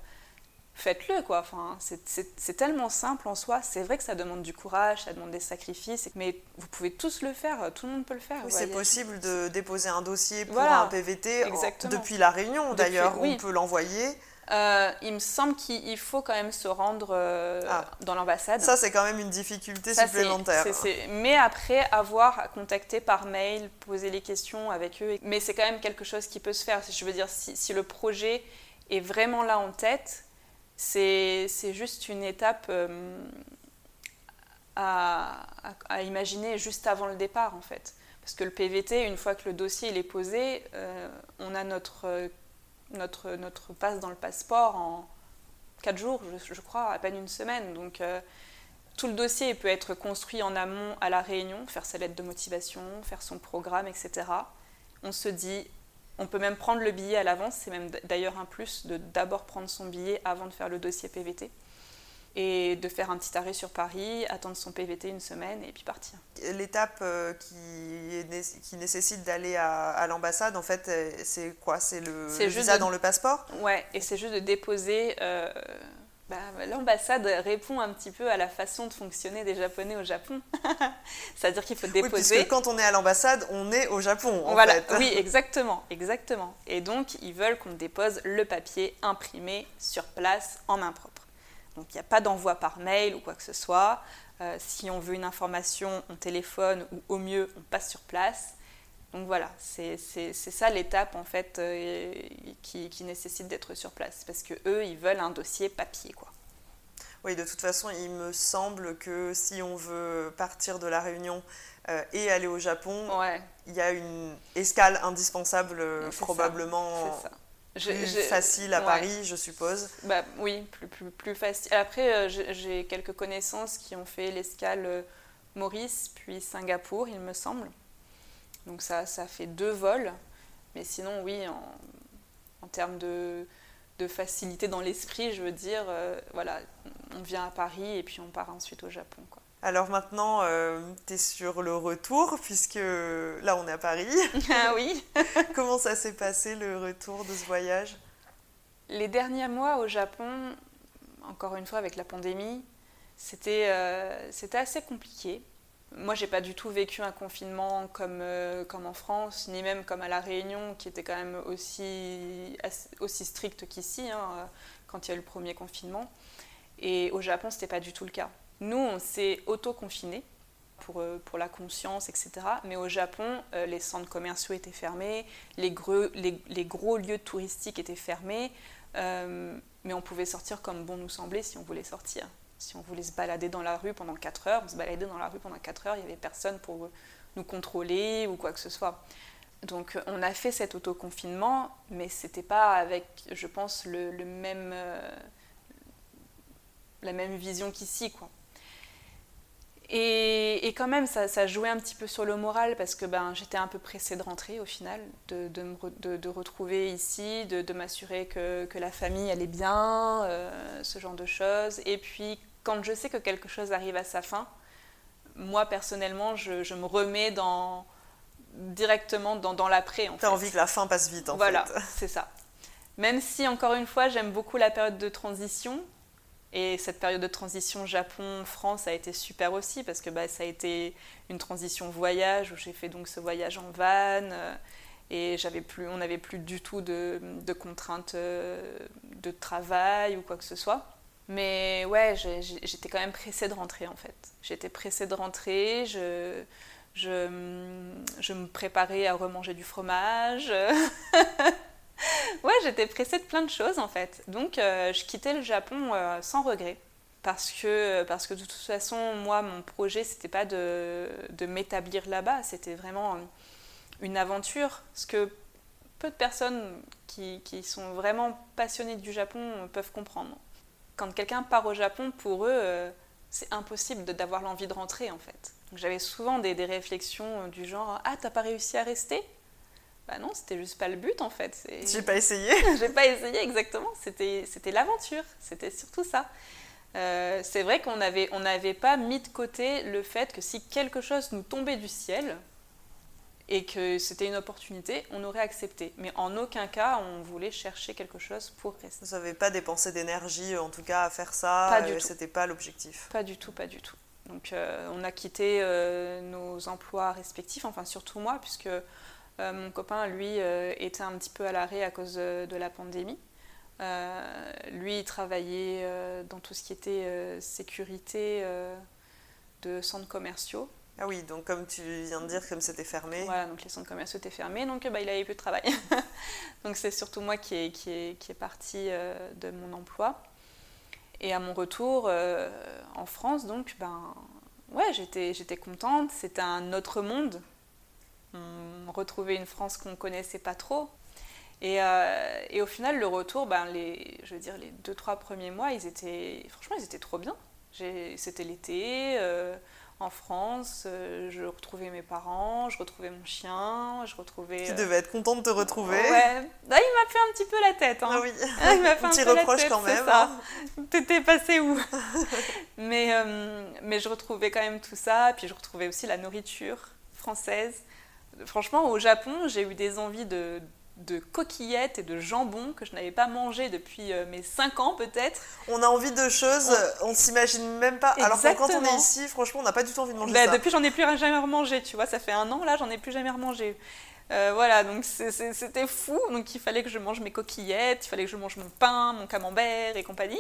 faites-le, quoi. Enfin, c'est tellement simple en soi. C'est vrai que ça demande du courage, ça demande des sacrifices, mais vous pouvez tous le faire, tout le monde peut le faire. Oui, c'est possible de déposer un dossier pour un PVT depuis la Réunion, d'ailleurs. On peut l'envoyer. Euh, il me semble qu'il faut quand même se rendre euh, ah. dans l'ambassade. Ça, c'est quand même une difficulté supplémentaire. Mais après, avoir à contacter par mail, poser les questions avec eux. Mais c'est quand même quelque chose qui peut se faire. Je veux dire, si, le projet est vraiment là en tête, c'est juste une étape euh, à, à, imaginer juste avant le départ, en fait. Parce que le PVT, une fois que le dossier il est posé, on a notre notre, notre passe dans le passeport en 4 jours, je, crois, à peine une semaine. Donc euh, tout le dossier peut être construit en amont à la réunion, faire sa lettre de motivation, faire son programme, etc. On se dit, on peut même prendre le billet à l'avance, c'est même d'ailleurs un plus de d'abord prendre son billet avant de faire le dossier PVT et de faire un petit arrêt sur Paris, attendre son PVT une semaine et puis partir. L'étape euh, qui, qui, nécessite d'aller à, l'ambassade, en fait, euh, c'est quoi? C'est le, visa dans le passeport? Ouais, et c'est juste de déposer. Euh, bah, l'ambassade répond un petit peu à la façon de fonctionner des Japonais au Japon. C'est-à-dire qu'il faut déposer. Oui, puisque quand on est à l'ambassade, on est au Japon. En voilà, fait. oui, exactement, exactement. Et donc, ils veulent qu'on dépose le papier imprimé sur place en main propre. Donc il n'y a pas d'envoi par mail ou quoi que ce soit. Euh, si on veut une information, on téléphone ou au mieux, on passe sur place. Donc voilà, c'est ça l'étape en fait euh, qui, nécessite d'être sur place parce que eux, ils veulent un dossier papier quoi. Oui, de toute façon, il me semble que si on veut partir de la Réunion euh, et aller au Japon, il y a une escale indispensable probablement plus facile à Paris, je suppose. Bah, oui, plus, plus, plus facile. Après, euh, j'ai quelques connaissances qui ont fait l'escale euh, Maurice, puis Singapour, il me semble. Donc ça, ça fait deux vols. Mais sinon, oui, en, en termes de, de, facilité dans l'esprit, je veux dire, euh, voilà, on vient à Paris et puis on part ensuite au Japon. Quoi. Alors maintenant, euh, tu es sur le retour, puisque là, on est à Paris. Ah oui Comment ça s'est passé, le retour de ce voyage? Les derniers mois au Japon, encore une fois avec la pandémie, c'était euh, assez compliqué. Moi, j'ai pas du tout vécu un confinement comme, euh, comme en France, ni même comme à La Réunion, qui était quand même aussi, aussi strict qu'ici. Hein quand il y a eu le premier confinement. Et au Japon, ce n'était pas du tout le cas. Nous, on s'est auto-confinés pour, euh, pour la conscience, etc. Mais au Japon, euh, les centres commerciaux étaient fermés, les gros, lieux touristiques étaient fermés, euh, mais on pouvait sortir comme bon nous semblait si on voulait sortir. Si on voulait se balader dans la rue pendant 4 heures, on se baladait dans la rue pendant 4 heures, il n'y avait personne pour nous contrôler ou quoi que ce soit. Donc on a fait cet autoconfinement, mais c'était pas avec, je pense, le même, la même vision qu'ici, quoi. Et, et, quand même, ça, ça, jouait un petit peu sur le moral parce que ben, j'étais un peu pressée de rentrer au final, de, de, me, de, de retrouver ici, de, m'assurer que, que, la famille allait bien, euh, ce genre de choses. Et puis, quand je sais que quelque chose arrive à sa fin, moi personnellement, je, je me remets dans, directement dans, dans l'après. Tu as envie que la fin passe vite en voilà, fait. Voilà, c'est ça. Même si, encore une fois, j'aime beaucoup la période de transition, et cette période de transition Japon-France a été super aussi parce que bah, ça a été une transition voyage où j'ai fait donc ce voyage en van euh, et plus, on n'avait plus du tout de, de, contraintes euh, de travail ou quoi que ce soit. Mais ouais, j'étais quand même pressée de rentrer en fait. J'étais pressée de rentrer, je, je, je me préparais à remanger du fromage. ouais, j'étais pressée de plein de choses en fait. Donc euh, je quittais le Japon euh, sans regret. Parce que, parce que de toute façon, moi, mon projet, c'était pas de, de m'établir là-bas, c'était vraiment une aventure. Ce que peu de personnes qui, qui, sont vraiment passionnées du Japon peuvent comprendre. Quand quelqu'un part au Japon, pour eux, euh, c'est impossible d'avoir l'envie de rentrer en fait. J'avais souvent des, des réflexions du genre Ah, t'as pas réussi à rester? Bah non, c'était juste pas le but en fait. J'ai pas essayé. J'ai pas essayé exactement. C'était c'était l'aventure. C'était surtout ça. Euh, c'est vrai qu'on n'avait on n'avait pas mis de côté le fait que si quelque chose nous tombait du ciel et que c'était une opportunité, on aurait accepté. Mais en aucun cas, on voulait chercher quelque chose pour rester. Vous n'avez pas dépensé d'énergie, en tout cas, à faire ça. Pas du tout. C'était pas l'objectif. Pas du tout, pas du tout. Donc, euh, on a quitté euh, nos emplois respectifs, enfin surtout moi, puisque euh, mon copain, lui, euh, était un petit peu à l'arrêt à cause de, de la pandémie. Euh, lui, il travaillait dans tout ce qui était sécurité de centres commerciaux. Ah oui, donc comme tu viens de dire, comme c'était fermé. Voilà, donc les centres commerciaux étaient fermés, donc bah, il n'avait plus de travail. donc c'est surtout moi qui est, qui est, qui est partie de mon emploi. Et à mon retour euh, en France, donc, ben, ouais, j'étais, j'étais contente. C'était un autre monde. On retrouvait une France qu'on connaissait pas trop. Et, euh, et, au final, le retour, ben, les, je veux dire, les deux, trois premiers mois, ils étaient, franchement, ils étaient trop bien. C'était l'été, euh, en France, euh, je retrouvais mes parents, je retrouvais mon chien, je retrouvais... Tu devais être contente de te retrouver. Ouais, là, il m'a fait un petit peu la tête. Hein. Ah oui, il m'a fait un petit reproche quand même. Hein. T'étais passé où? Mais, mais je retrouvais quand même tout ça, puis je retrouvais aussi la nourriture française. Franchement, au Japon, j'ai eu des envies de, de coquillettes et de jambon que je n'avais pas mangé depuis euh, mes 5 ans peut-être. On a envie de choses, on, on s'imagine même pas. Exactement. Alors que quand on est ici, franchement, on n'a pas du tout envie de manger bah, ça. Depuis, j'en ai plus jamais remangé, tu vois, ça fait un an là, j'en ai plus jamais remangé. Euh, voilà, donc c'était fou. Donc il fallait que je mange mes coquillettes, il fallait que je mange mon pain, mon camembert et compagnie.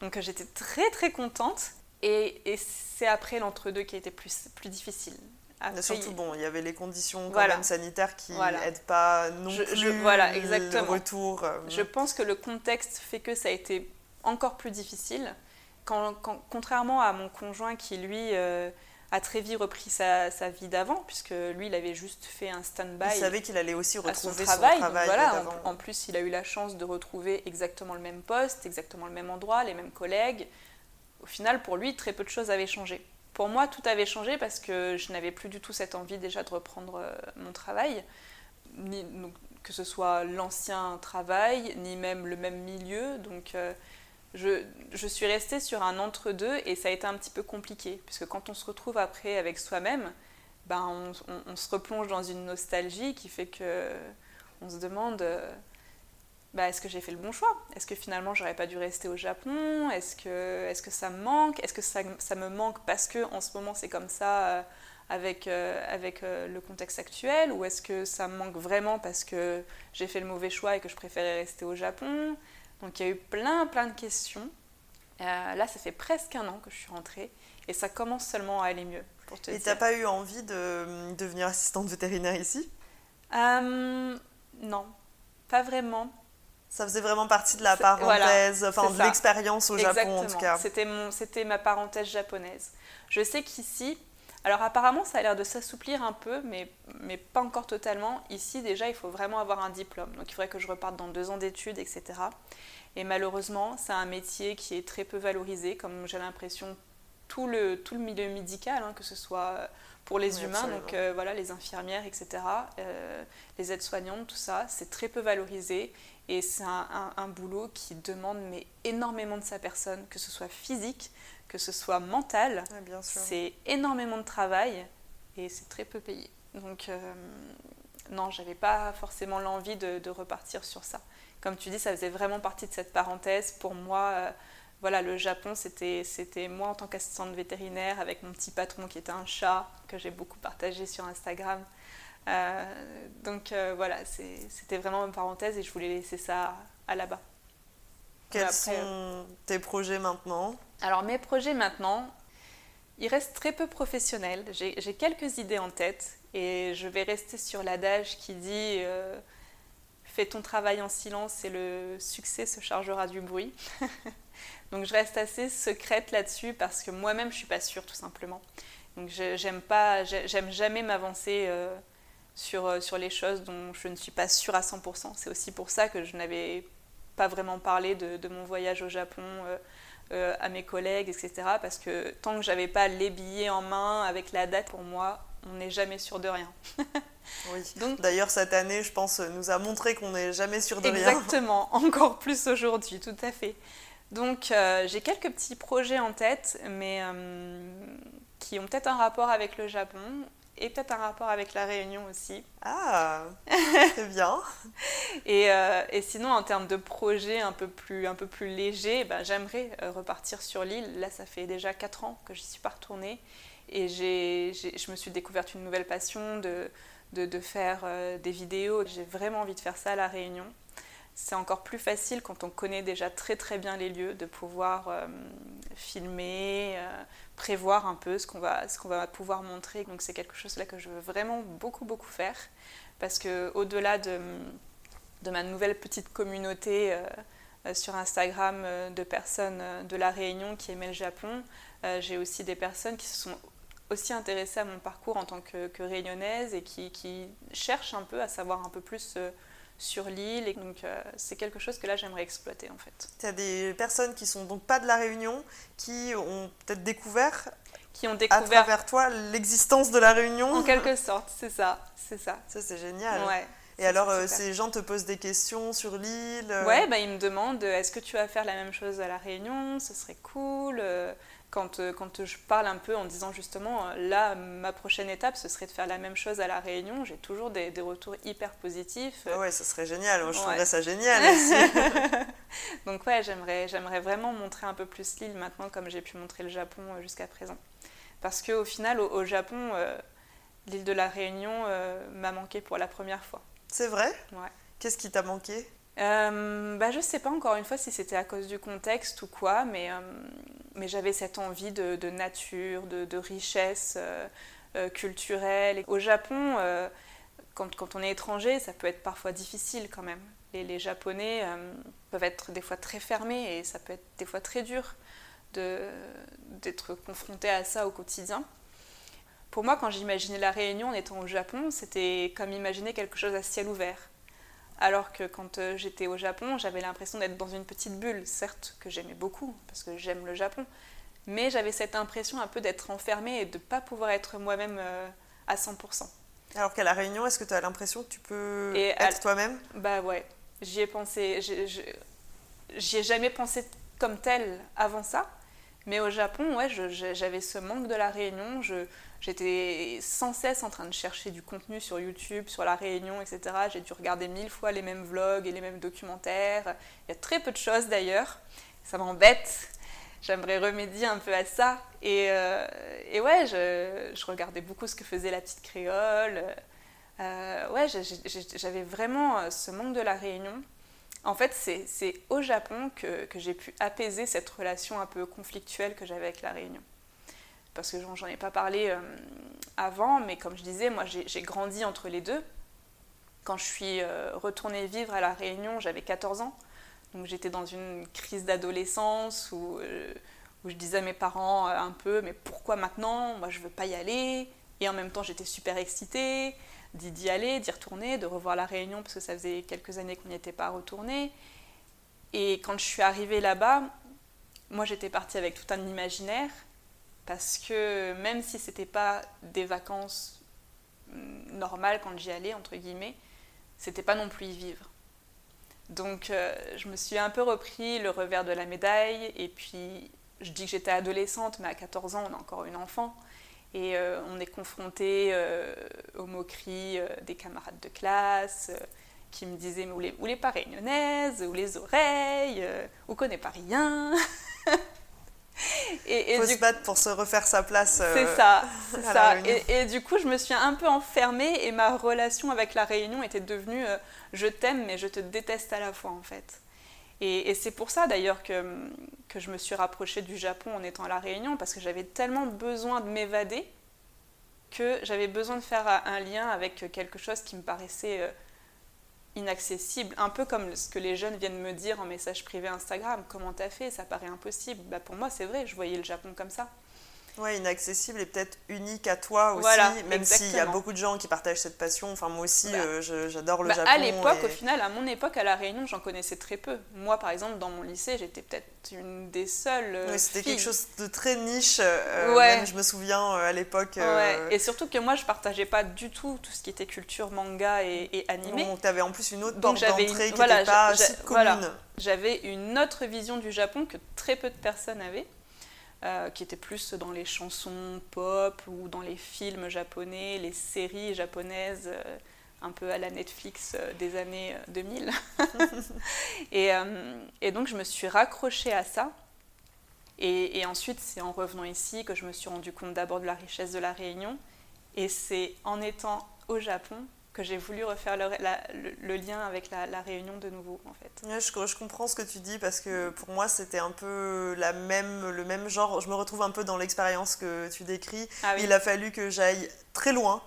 Donc euh, j'étais très très contente. Et, et c'est après l'entre-deux qui a été plus, plus difficile. Après, surtout, bon, il y avait les conditions quand voilà. même sanitaires qui voilà. n'aident pas non je, plus je, voilà, exactement. le retour. Euh... Je pense que le contexte fait que ça a été encore plus difficile. Quand, quand, contrairement à mon conjoint qui, lui, euh, a très vite repris sa, sa vie d'avant, puisque lui, il avait juste fait un stand-by. Il savait qu'il allait aussi retrouver son travail. Son travail voilà, en, en, plus, il a eu la chance de retrouver exactement le même poste, exactement le même endroit, les mêmes collègues. Au final, pour lui, très peu de choses avaient changé. Pour moi, tout avait changé parce que je n'avais plus du tout cette envie déjà de reprendre euh, mon travail, ni, que ce soit l'ancien travail, ni même le même milieu. Donc, euh, je, suis restée sur un entre-deux et ça a été un petit peu compliqué, puisque quand on se retrouve après avec soi-même, ben, on, se replonge dans une nostalgie qui fait que on se demande. Euh, bah, est-ce que j'ai fait le bon choix? Est-ce que finalement j'aurais pas dû rester au Japon? Est-ce que, est que ça me manque? Est-ce que ça, ça, me manque parce que en ce moment c'est comme ça euh, avec, euh, avec euh, le contexte actuel? Ou est-ce que ça me manque vraiment parce que j'ai fait le mauvais choix et que je préférais rester au Japon? Donc il y a eu plein plein de questions. Là, ça fait presque un an que je suis rentrée et ça commence seulement à aller mieux. Pour te Et t'as pas eu envie de devenir assistante vétérinaire ici? Non, pas vraiment. Ça faisait vraiment partie de la voilà, parenthèse, enfin de l'expérience au Japon en Exactement. tout cas. C'était mon, c'était ma parenthèse japonaise. Je sais qu'ici, alors apparemment ça a l'air de s'assouplir un peu, mais, mais pas encore totalement. Ici déjà, il faut vraiment avoir un diplôme. Donc il faudrait que je reparte dans deux ans d'études, etc. Et malheureusement, c'est un métier qui est très peu valorisé, comme j'ai l'impression tout le, tout le milieu médical, hein, que ce soit pour les Oui, humains, absolument. donc euh, voilà, les infirmières, etc., euh, les aides-soignantes, tout ça, c'est très peu valorisé. Et c'est un, un- un boulot qui demande mais énormément de sa personne, que ce soit physique, que ce soit mental. C'est énormément de travail et c'est très peu payé. Donc euh, non, j'avais pas forcément l'envie de, de repartir sur ça. Comme tu dis, ça faisait vraiment partie de cette parenthèse. Pour moi, euh, voilà, le Japon, c'était c'était moi en tant qu'assistante vétérinaire avec mon petit patron qui était un chat que j'ai beaucoup partagé sur Instagram. Euh, donc euh, voilà, c'était vraiment une parenthèse et je voulais laisser ça à là-bas. Quels après, sont tes projets maintenant? Alors mes projets maintenant, ils restent très peu professionnels. J'ai quelques idées en tête et je vais rester sur l'adage qui dit euh, fais ton travail en silence et le succès se chargera du bruit. Donc je reste assez secrète là-dessus parce que moi-même je suis pas sûre tout simplement. Donc j'aime pas, j'ai- j'aime jamais m'avancer euh, sur, euh, sur les choses dont je ne suis pas sûre à 100%. C'est aussi pour ça que je n'avais pas vraiment parlé de, de mon voyage au Japon euh, euh, à mes collègues, etc. Parce que tant que j'avais pas les billets en main avec la date, pour moi, on n'est jamais sûr de rien. Oui. Donc D'ailleurs, cette année, je pense, nous a montré qu'on n'est jamais sûr de rien. Exactement, encore plus aujourd'hui, tout à fait. Donc euh, j'ai quelques petits projets en tête, mais qui ont peut-être un rapport avec le Japon et peut-être un rapport avec la Réunion aussi. Ah, très bien. Et, euh, et sinon, en termes de projets un peu plus, un peu plus légers, ben, j'aimerais euh, repartir sur l'île. Là, ça fait déjà 4 ans que je suis pas retournée. Et je me suis découverte une nouvelle passion de, de, de faire euh, des vidéos. J'ai vraiment envie de faire ça à La Réunion. C'est encore plus facile quand on connaît déjà très très bien les lieux, de pouvoir euh, filmer, euh, prévoir un peu ce qu'on va, va pouvoir montrer. Donc c'est quelque chose là que je veux vraiment beaucoup beaucoup faire. Parce que au-delà de, de ma nouvelle petite communauté euh, sur Instagram de personnes de la Réunion qui aimaient le Japon, j'ai aussi des personnes qui se sont aussi intéressées à mon parcours en tant que, que réunionnaise et qui, qui cherchent un peu à savoir un peu plus sur l'île. Et donc euh, c'est quelque chose que là j'aimerais exploiter en fait. Tu as des personnes qui sont donc pas de la Réunion, qui ont peut-être découvert Qui ont à découvert travers toi l'existence de la Réunion. en quelque sorte, c'est ça, c'est ça. Ça, c'est génial. Ouais. Et alors, euh, ces gens te posent des questions sur l'île euh, Ouais, bah, ils me demandent est-ce que tu vas faire la même chose à La Réunion? Ce serait cool. Euh, Quand, quand je parle un peu en disant justement, euh, là, ma prochaine étape, ce serait de faire la même chose à La Réunion, j'ai toujours des, des retours hyper positifs. Ah ouais, ça serait génial. Je Ouais. trouverais ça génial aussi. Donc ouais, j'aimerais, j'aimerais vraiment montrer un peu plus l'île maintenant, comme j'ai pu montrer le Japon euh, jusqu'à présent. Parce qu'au final, au, au Japon, euh, l'île de La Réunion euh, m'a manqué pour la première fois. c'est vrai? Ouais. Qu'est-ce qui t'a manqué? Euh, bah, je sais pas encore une fois si c'était à cause du contexte ou quoi, mais, euh, j'avais cette envie de, nature, de, richesse euh, euh, culturelle. Au Japon, quand, on est étranger, ça peut être parfois difficile quand même. Les Japonais peuvent être des fois très fermés et ça peut être des fois très dur d'être confronté à ça au quotidien. Pour moi, quand j'imaginais la Réunion en étant au Japon, c'était comme imaginer quelque chose à ciel ouvert. Alors que quand euh, j'étais au Japon, j'avais l'impression d'être dans une petite bulle, certes que j'aimais beaucoup, parce que j'aime le Japon, mais j'avais cette impression un peu d'être enfermée et de ne pas pouvoir être moi-même euh, à 100%. Alors qu'à La Réunion, est-ce que tu as l'impression que tu peux Et être toi-même? Bah ouais, j'y ai pensé, j'y ai jamais pensé comme tel avant ça, mais au Japon, ouais, j'avais ce manque de la Réunion, je- j'étais sans cesse en train de chercher du contenu sur YouTube, sur la Réunion, etc. J'ai dû regarder mille fois les mêmes vlogs et les mêmes documentaires, il y a très peu de choses d'ailleurs, ça m'embête. J'aimerais remédier un peu à ça. Et, euh, ouais, je, regardais beaucoup ce que faisait la petite créole. Euh, ouais, j'avais vraiment euh, ce manque de la Réunion. en fait, c'est au Japon que, j'ai pu apaiser cette relation un peu conflictuelle que j'avais avec la Réunion. Parce que j'en ai pas parlé euh, avant, mais comme je disais, moi j'ai grandi entre les deux. Quand je suis euh, retournée vivre à la Réunion, j'avais 14 ans. Donc j'étais dans une crise d'adolescence où, euh, je disais à mes parents un peu, mais pourquoi maintenant? Moi je veux pas y aller. Et en même temps j'étais super excitée d'y aller, d'y retourner, de revoir la Réunion parce que ça faisait quelques années qu'on n'y était pas retourné. Et quand je suis arrivée là-bas, moi j'étais partie avec tout un imaginaire parce que même si c'était pas des vacances mm, normales quand j'y allais entre guillemets, c'était pas non plus y vivre. Donc euh, je me suis un peu repris le revers de la médaille et puis je dis que j'étais adolescente mais à 14 ans on a encore une enfant et euh, on est confronté euh, aux moqueries des camarades de classe qui me disaient Mais où les, où les où les oreilles, où connaît pas rien? et, faut se battre pour se refaire sa place. c'est ça, c'est ça. Et, du coup, je me suis un peu enfermée et ma relation avec la Réunion était devenue je t'aime mais je te déteste à la fois en fait. Et, c'est pour ça d'ailleurs que, que, je me suis rapprochée du Japon en étant à La Réunion, parce que j'avais tellement besoin de m'évader que j'avais besoin de faire un lien avec quelque chose qui me paraissait euh, inaccessible, un peu comme ce que les jeunes viennent me dire en message privé Instagram, comment t'as fait, ça paraît impossible. Bah pour moi c'est vrai, je voyais le Japon comme ça. Ouais, inaccessible et peut-être unique à toi aussi, même s'il y a beaucoup de gens qui partagent cette passion. Enfin, moi aussi, bah. euh, j'adore le bah, Japon. À l'époque, au final, à mon époque, à La Réunion, j'en connaissais très peu. Moi, par exemple, dans mon lycée, j'étais peut-être une des seules. Euh, c'était quelque chose de très niche. Euh, ouais. je me souviens à l'époque. Ouais. Et surtout que moi, je partageais pas du tout tout ce qui était culture manga et, et animé. Donc, tu avais en plus une autre porte d'entrée qui n'était voilà, pas si commune. J'avais une autre vision du Japon que très peu de personnes avaient. Euh, qui était plus dans les chansons pop ou dans les films japonais, les séries japonaises, euh, un peu à la Netflix euh, des années 2000. et, et, donc je me suis raccrochée à ça. Et, et ensuite, c'est en revenant ici que je me suis rendu compte d'abord de la richesse de la Réunion. Et c'est en étant au Japon que j'ai voulu refaire le, lien avec la, réunion de nouveau en fait. je, je, comprends ce que tu dis parce que pour moi c'était un peu la même, le même genre, je me retrouve un peu dans l'expérience que tu décris. Ah Il a fallu que j'aille très loin.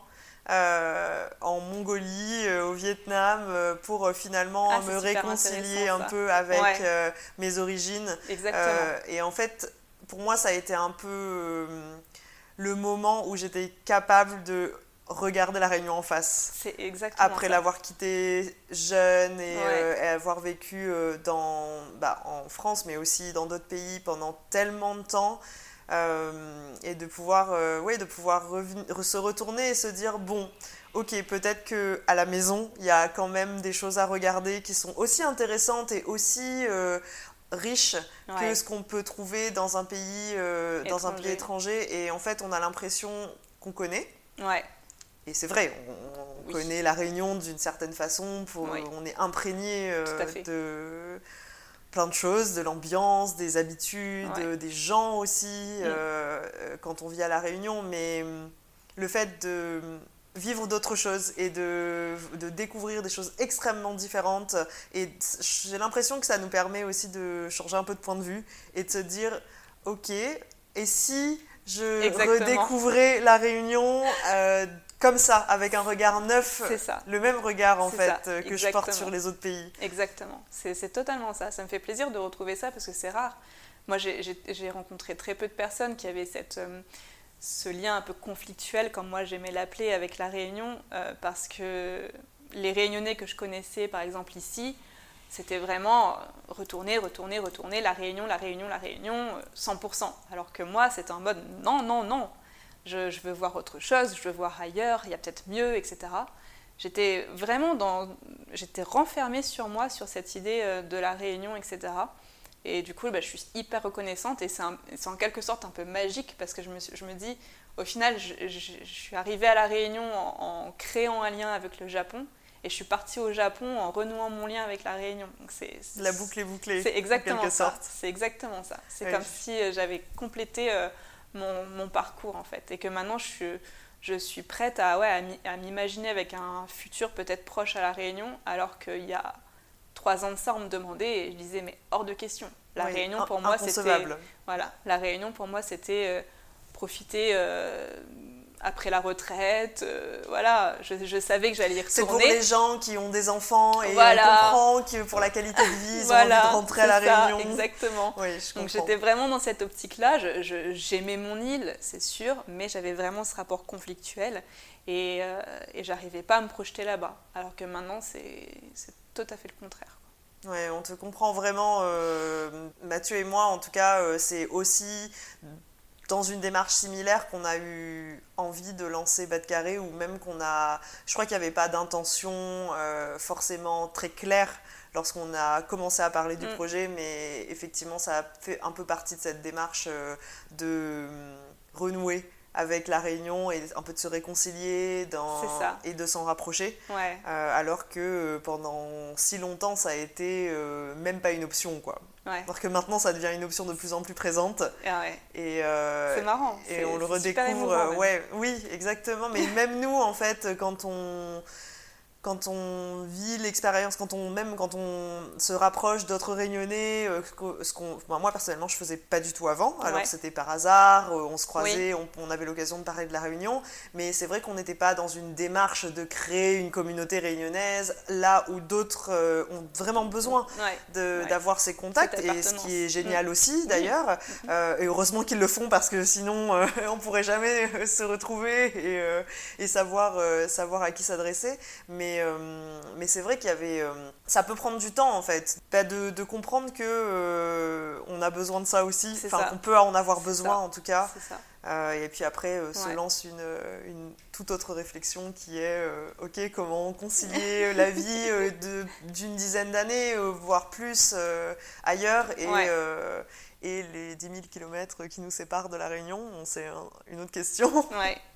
Euh, en Mongolie, euh, au Vietnam, euh, pour finalement ah, me réconcilier un peu avec mes origines. Exactement. et en fait, pour moi, ça a été un peu le moment où j'étais capable de regarder la Réunion en face. C'est exactement Après l'avoir quitté jeune et, euh, avoir vécu euh, dans, bah, en France, mais aussi dans d'autres pays pendant tellement de temps. Euh, et de pouvoir, ouais, de pouvoir se retourner et se dire bon, ok, peut-être que à la maison, il y a quand même des choses à regarder qui sont aussi intéressantes et aussi riches que ce qu'on peut trouver dans un pays, dans un pays étranger. Et en fait, on a l'impression qu'on connaît. Ouais. Et c'est vrai, on, connaît la Réunion d'une certaine façon, on est imprégné euh, de plein de choses, de l'ambiance, des habitudes, des gens aussi, mm. euh, euh, quand on vit à la Réunion. Mais le fait de vivre d'autres choses et de, de, découvrir des choses extrêmement différentes. Et j'ai l'impression que ça nous permet aussi de changer un peu de point de vue et de se dire, ok, et si je redécouvrais la Réunion comme ça, avec un regard neuf, ça. le même regard en fait euh, que je porte sur les autres pays. Exactement, c'est totalement ça. Ça me fait plaisir de retrouver ça parce que c'est rare. Moi, j'ai rencontré très peu de personnes qui avaient cette, euh, ce lien un peu conflictuel, comme moi j'aimais l'appeler, avec la Réunion, euh, parce que les Réunionnais que je connaissais, par exemple ici, c'était vraiment retourner, retourner, retourner, la Réunion, la Réunion, la Réunion, 100%. Alors que moi, c'était en mode non, non, non je, veux voir autre chose, je veux voir ailleurs, il y a peut-être mieux, etc. J'étais vraiment dans. J'étais renfermée sur moi, sur cette idée euh, de la réunion, etc. Et du coup, bah, je suis hyper reconnaissante et c'est en quelque sorte un peu magique parce que je me, je me dis, au final, je, suis arrivée à la Réunion en, créant un lien avec le Japon et je suis partie au Japon en renouant mon lien avec la Réunion. Donc c'est, la boucle est bouclée. C'est exactement ça. C'est exactement ça. C'est comme si euh, j'avais complété euh, mon, parcours en fait. Et que maintenant je suis, je suis prête à, ouais, à m'imaginer avec un futur peut-être proche à La Réunion, alors qu'il y a trois ans de ça, on me demandait et je disais mais hors de question. La réunion pour moi c'était voilà, la réunion pour moi c'était profiter après la retraite. Euh, voilà, je, savais que j'allais y retourner. C'est pour les gens qui ont des enfants et on comprend que pour la qualité de vie, ils ont envie de rentrer à la Réunion. Exactement. Donc j'étais vraiment dans cette optique-là. J'aimais mon île, c'est sûr, mais j'avais vraiment ce rapport conflictuel et, euh, et j'arrivais pas à me projeter là-bas. Alors que maintenant, c'est tout à fait le contraire. Ouais, on te comprend vraiment, euh, Mathieu et moi, en tout cas, euh, c'est aussi dans une démarche similaire qu'on a eu envie de lancer Bad Carré ou même qu'on a. Je crois qu'il n'y avait pas d'intention euh, forcément très claire lorsqu'on a commencé à parler du mm. projet, mais effectivement, ça a fait un peu partie de cette démarche euh, de hum, renouer avec la Réunion et un peu de se réconcilier dans, et de s'en rapprocher. Euh, alors que pendant si longtemps, ça a été même pas une option. quoi. Alors que maintenant, ça devient une option de plus en plus présente. Ah et euh, c'est marrant. Et on le redécouvre. ouais, oui, exactement. Mais même nous, en fait, quand on quand on vit l'expérience, quand on même quand on se rapproche d'autres réunionnais, euh, ce qu'on, moi personnellement je faisais pas du tout avant. Alors c'était par hasard, euh, on se croisait, on, avait l'occasion de parler de la réunion, mais c'est vrai qu'on n'était pas dans une démarche de créer une communauté réunionnaise là où d'autres euh, ont vraiment besoin d'avoir ces contacts et ce qui est génial mm. aussi d'ailleurs. Mm-hmm. et heureusement qu'ils le font parce que sinon on pourrait jamais se retrouver et, et savoir savoir à qui s'adresser. Mais euh, mais, c'est vrai qu'il y avait. Euh, ça peut prendre du temps en fait. Bah, de, comprendre que euh, on a besoin de ça aussi. Enfin, qu'on peut en avoir besoin en tout cas. et puis après se lance une, une, toute autre réflexion qui est ok comment concilier la vie d'une dizaine d'années voire plus ailleurs et, et les 10 000 km qui nous séparent de la Réunion c'est une autre question ouais.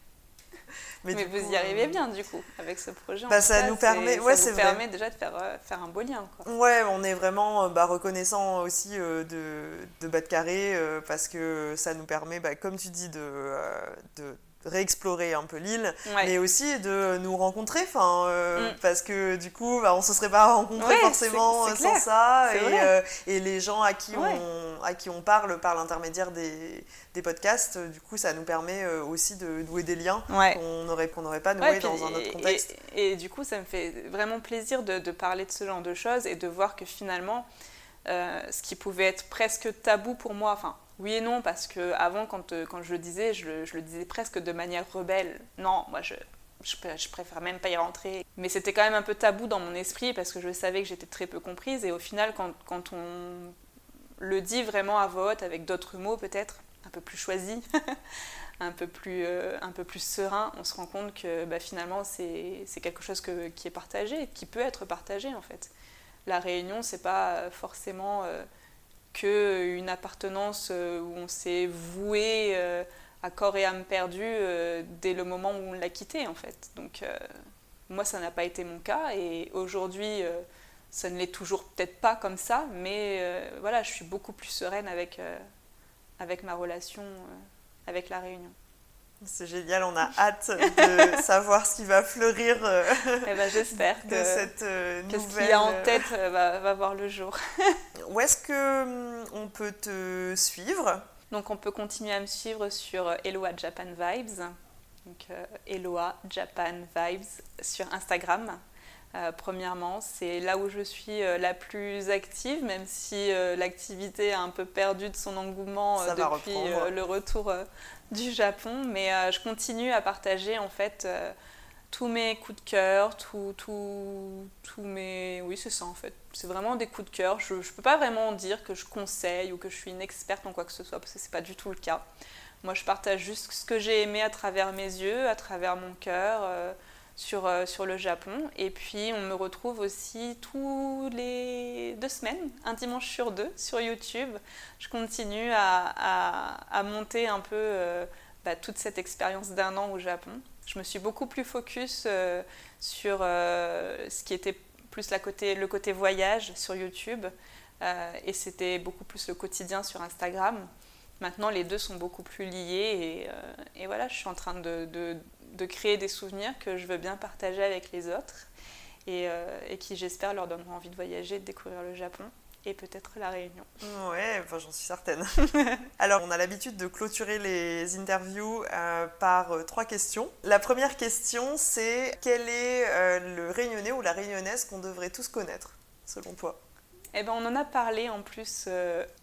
Mais, vous y arrivez euh, bien du coup avec ce projet. Bah, ça nous permet, ouais, ça permet déjà de faire, euh, faire un beau lien. Quoi. Ouais, on est vraiment euh, bah, reconnaissant aussi de, de parce que ça nous permet, bah, comme tu dis, de, de réexplorer un peu l'île, mais aussi de nous rencontrer, enfin, euh, mm. parce que du coup, bah, on se serait pas rencontrés forcément euh, sans ça, et, euh, et, les gens à qui, on, à qui on parle par l'intermédiaire des, des, podcasts, du coup, ça nous permet aussi de nouer des liens qu'on n'aurait qu'on pas noués dans un autre contexte. Et, du coup, ça me fait vraiment plaisir de, de, parler de ce genre de choses et de voir que finalement, ce qui pouvait être presque tabou pour moi, enfin, oui et non, parce que avant, quand, euh, quand je le disais, je le, disais presque de manière rebelle. Non, moi, je, je, préfère même pas y rentrer. Mais c'était quand même un peu tabou dans mon esprit parce que je savais que j'étais très peu comprise. Et au final, quand, quand on le dit vraiment à voix haute, avec d'autres mots peut-être, un peu plus choisis, un, peu plus, euh, un peu plus serein, on se rend compte que bah, finalement, c'est quelque chose que, qui est partagé, qui peut être partagé en fait. La réunion, c'est pas forcément. Euh, qu'une appartenance euh, où on s'est voué euh, à corps et âme perdu euh, dès le moment où on l'a quitté en fait. Donc moi ça n'a pas été mon cas et aujourd'hui ça ne l'est toujours peut-être pas comme ça, mais voilà, je suis beaucoup plus sereine avec, avec ma relation avec la Réunion. C'est génial, on a hâte de savoir ce qui va fleurir eh ben, j'espère de cette nouvelle. Que ce qu'il y a en tête va, va voir le jour. Où est-ce que hum, on peut te suivre? Donc on peut continuer à me suivre sur euh, Eloa Japan Vibes. Donc euh, Eloa Japan Vibes sur Instagram. Euh, premièrement, c'est là où je suis la plus active, même si l'activité a un peu perdu de son engouement depuis le retour du Japon. Mais je continue à partager en fait tous mes coups de cœur, tous tout, tout mes... Oui, c'est ça en fait. C'est vraiment des coups de cœur. Je ne peux pas vraiment dire que je conseille ou que je suis une experte en quoi que ce soit, parce que ce n'est pas du tout le cas. Moi, je partage juste ce que j'ai aimé à travers mes yeux, à travers mon cœur, euh, sur, euh, sur le Japon. Et puis, on me retrouve aussi tous les deux semaines, un dimanche sur deux, sur YouTube. Je continue à, à, monter un peu euh, bah, toute cette expérience d'un an au Japon je me suis beaucoup plus focus euh, sur ce qui était plus la côté, le côté voyage sur YouTube et c'était beaucoup plus le quotidien sur Instagram. Maintenant, les deux sont beaucoup plus liés et, et voilà, je suis en train de, de, créer des souvenirs que je veux bien partager avec les autres. et, et qui, j'espère, leur donneront envie de voyager, de découvrir le Japon et peut-être la Réunion. Ouais, j'en suis certaine. Alors, on a l'habitude de clôturer les interviews euh, par euh, trois questions. La première question, c'est quel est euh, le Réunionnais ou la Réunionnaise qu'on devrait tous connaître, selon toi? Eh ben, on en a parlé en plus,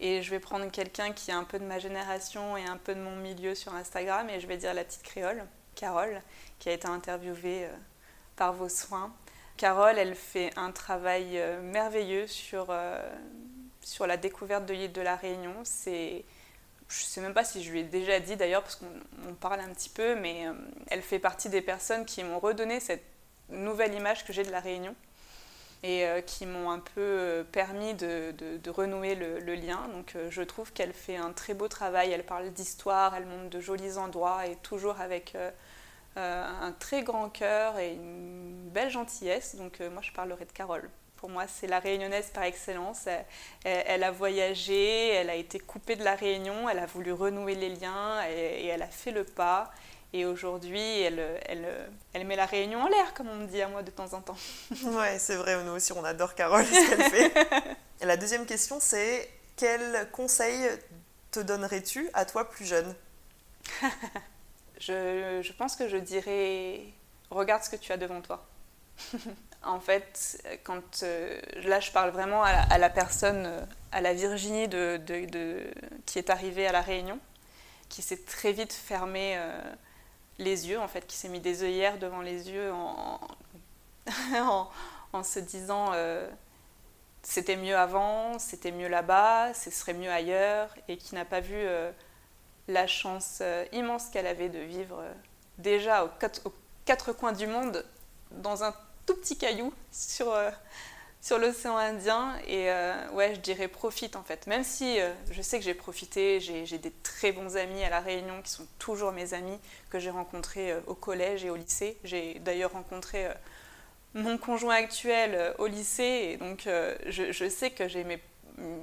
et je vais prendre quelqu'un qui est un peu de ma génération et un peu de mon milieu sur Instagram, et je vais dire la petite créole, Carole, qui a été interviewée par vos soins. Carole, elle fait un travail euh, merveilleux sur, euh, sur la découverte de l'île de la Réunion. C'est, je ne sais même pas si je lui ai déjà dit d'ailleurs, parce qu'on parle un petit peu, mais euh, elle fait partie des personnes qui m'ont redonné cette nouvelle image que j'ai de la Réunion et qui m'ont un peu permis de, de, renouer le, lien. Donc je trouve qu'elle fait un très beau travail, elle parle d'histoire, elle montre de jolis endroits et toujours avec euh, un très grand cœur et une belle gentillesse. Donc euh, moi, je parlerai de Carole. Pour moi, c'est la réunionnaise par excellence. Elle, a voyagé, elle a été coupée de la Réunion, elle a voulu renouer les liens et, elle a fait le pas. Et aujourd'hui, elle, elle, elle, met la Réunion en l'air, comme on me dit à moi de temps en temps. Ouais, c'est vrai, nous aussi, on adore Carole, ce qu'elle fait. et la deuxième question, c'est quel conseil te donnerais-tu à toi plus jeune? je, pense que je dirais regarde ce que tu as devant toi. en fait, quand euh, là je parle vraiment à la, personne, euh, à la Virginie qui est arrivée à la Réunion, qui s'est très vite fermé euh, les yeux, en fait, qui s'est mis des œillères devant les yeux en, se disant c'était mieux avant, c'était mieux là-bas, ce serait mieux ailleurs, et qui n'a pas vu la chance euh, immense qu'elle avait de vivre euh, déjà aux quatre, coins du monde dans un tout petit caillou sur, euh, sur l'océan Indien. Et ouais, je dirais profite en fait. Même si je sais que j'ai profité, j'ai des très bons amis à La Réunion qui sont toujours mes amis que j'ai rencontrés au collège et au lycée. J'ai d'ailleurs rencontré mon conjoint actuel au lycée. Et donc je, je sais que j'ai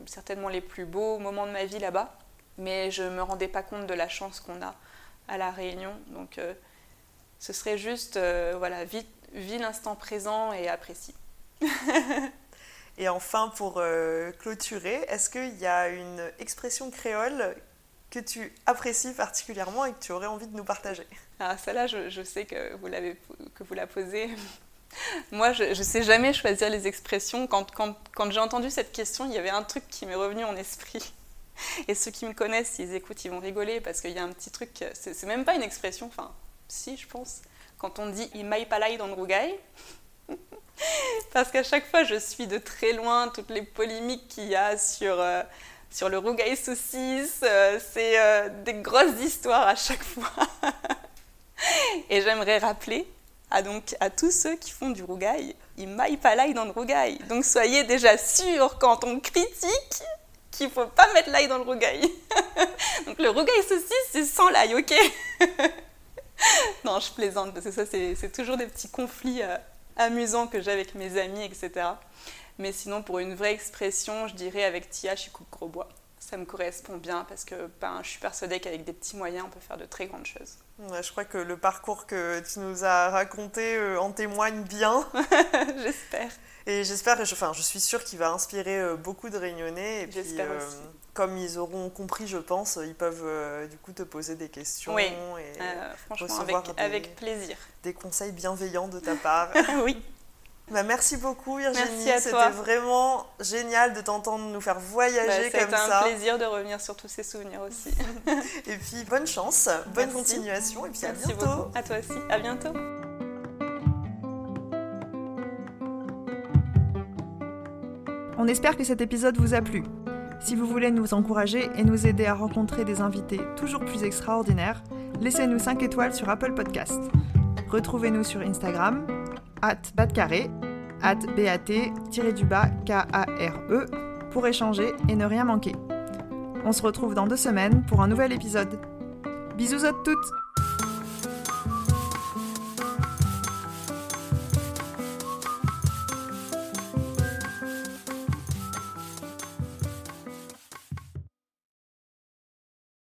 certainement les plus beaux moments de ma vie là-bas mais je ne me rendais pas compte de la chance qu'on a à La Réunion. Donc euh, ce serait juste, euh, voilà, vis, l'instant présent et apprécie. et enfin, pour euh, clôturer, est-ce qu'il y a une expression créole que tu apprécies particulièrement et que tu aurais envie de nous partager? Ah, celle-là, je, sais que vous, l'avez, que vous la posez. Moi, je ne sais jamais choisir les expressions. Quand, quand, quand j'ai entendu cette question, il y avait un truc qui m'est revenu en esprit. Et ceux qui me connaissent, s'ils écoutent, ils vont rigoler parce qu'il y a un petit truc, c'est même pas une expression, enfin, si, je pense, quand on dit il palai dans le rougail. parce qu'à chaque fois, je suis de très loin toutes les polémiques qu'il y a sur, euh, sur le rougail saucisse. Euh, c'est euh, des grosses histoires à chaque fois. Et j'aimerais rappeler à, donc, à tous ceux qui font du rougail, il palai dans le rougail. Donc soyez déjà sûrs quand on critique qu'il faut pas mettre l'ail dans le rougail. Donc le rougail saucisse, c'est sans l'ail, ok? Non, je plaisante parce que ça, c'est toujours des petits conflits euh, amusants que j'ai avec mes amis, etc. Mais sinon, pour une vraie expression, je dirais avec Tia, je coupe gros bois. Ça me correspond bien parce que ben, je suis persuadée qu'avec des petits moyens, on peut faire de très grandes choses. je crois que le parcours que tu nous as raconté euh, en témoigne bien. J'espère. Et j'espère, enfin, je suis sûre qu'il va inspirer euh, beaucoup de Réunionnais. J'espère euh, aussi. Comme ils auront compris, je pense, ils peuvent euh, du coup te poser des questions. Oui, et franchement, avec, avec, plaisir. Des conseils bienveillants de ta part. oui. Bah, merci beaucoup Virginie, c'était vraiment génial de t'entendre nous faire voyager bah, comme ça. C'était un plaisir de revenir sur tous ces souvenirs aussi. et puis bonne chance, bonne continuation et puis à bientôt. Beaucoup. À toi aussi, à bientôt. On espère que cet épisode vous a plu. Si vous voulez nous encourager et nous aider à rencontrer des invités toujours plus extraordinaires, laissez-nous 5 étoiles sur Apple Podcast. Retrouvez-nous sur Instagram, at batcarré, at bat-k-a-r-e, pour échanger et ne rien manquer. On se retrouve dans deux semaines pour un nouvel épisode. Bisous à toutes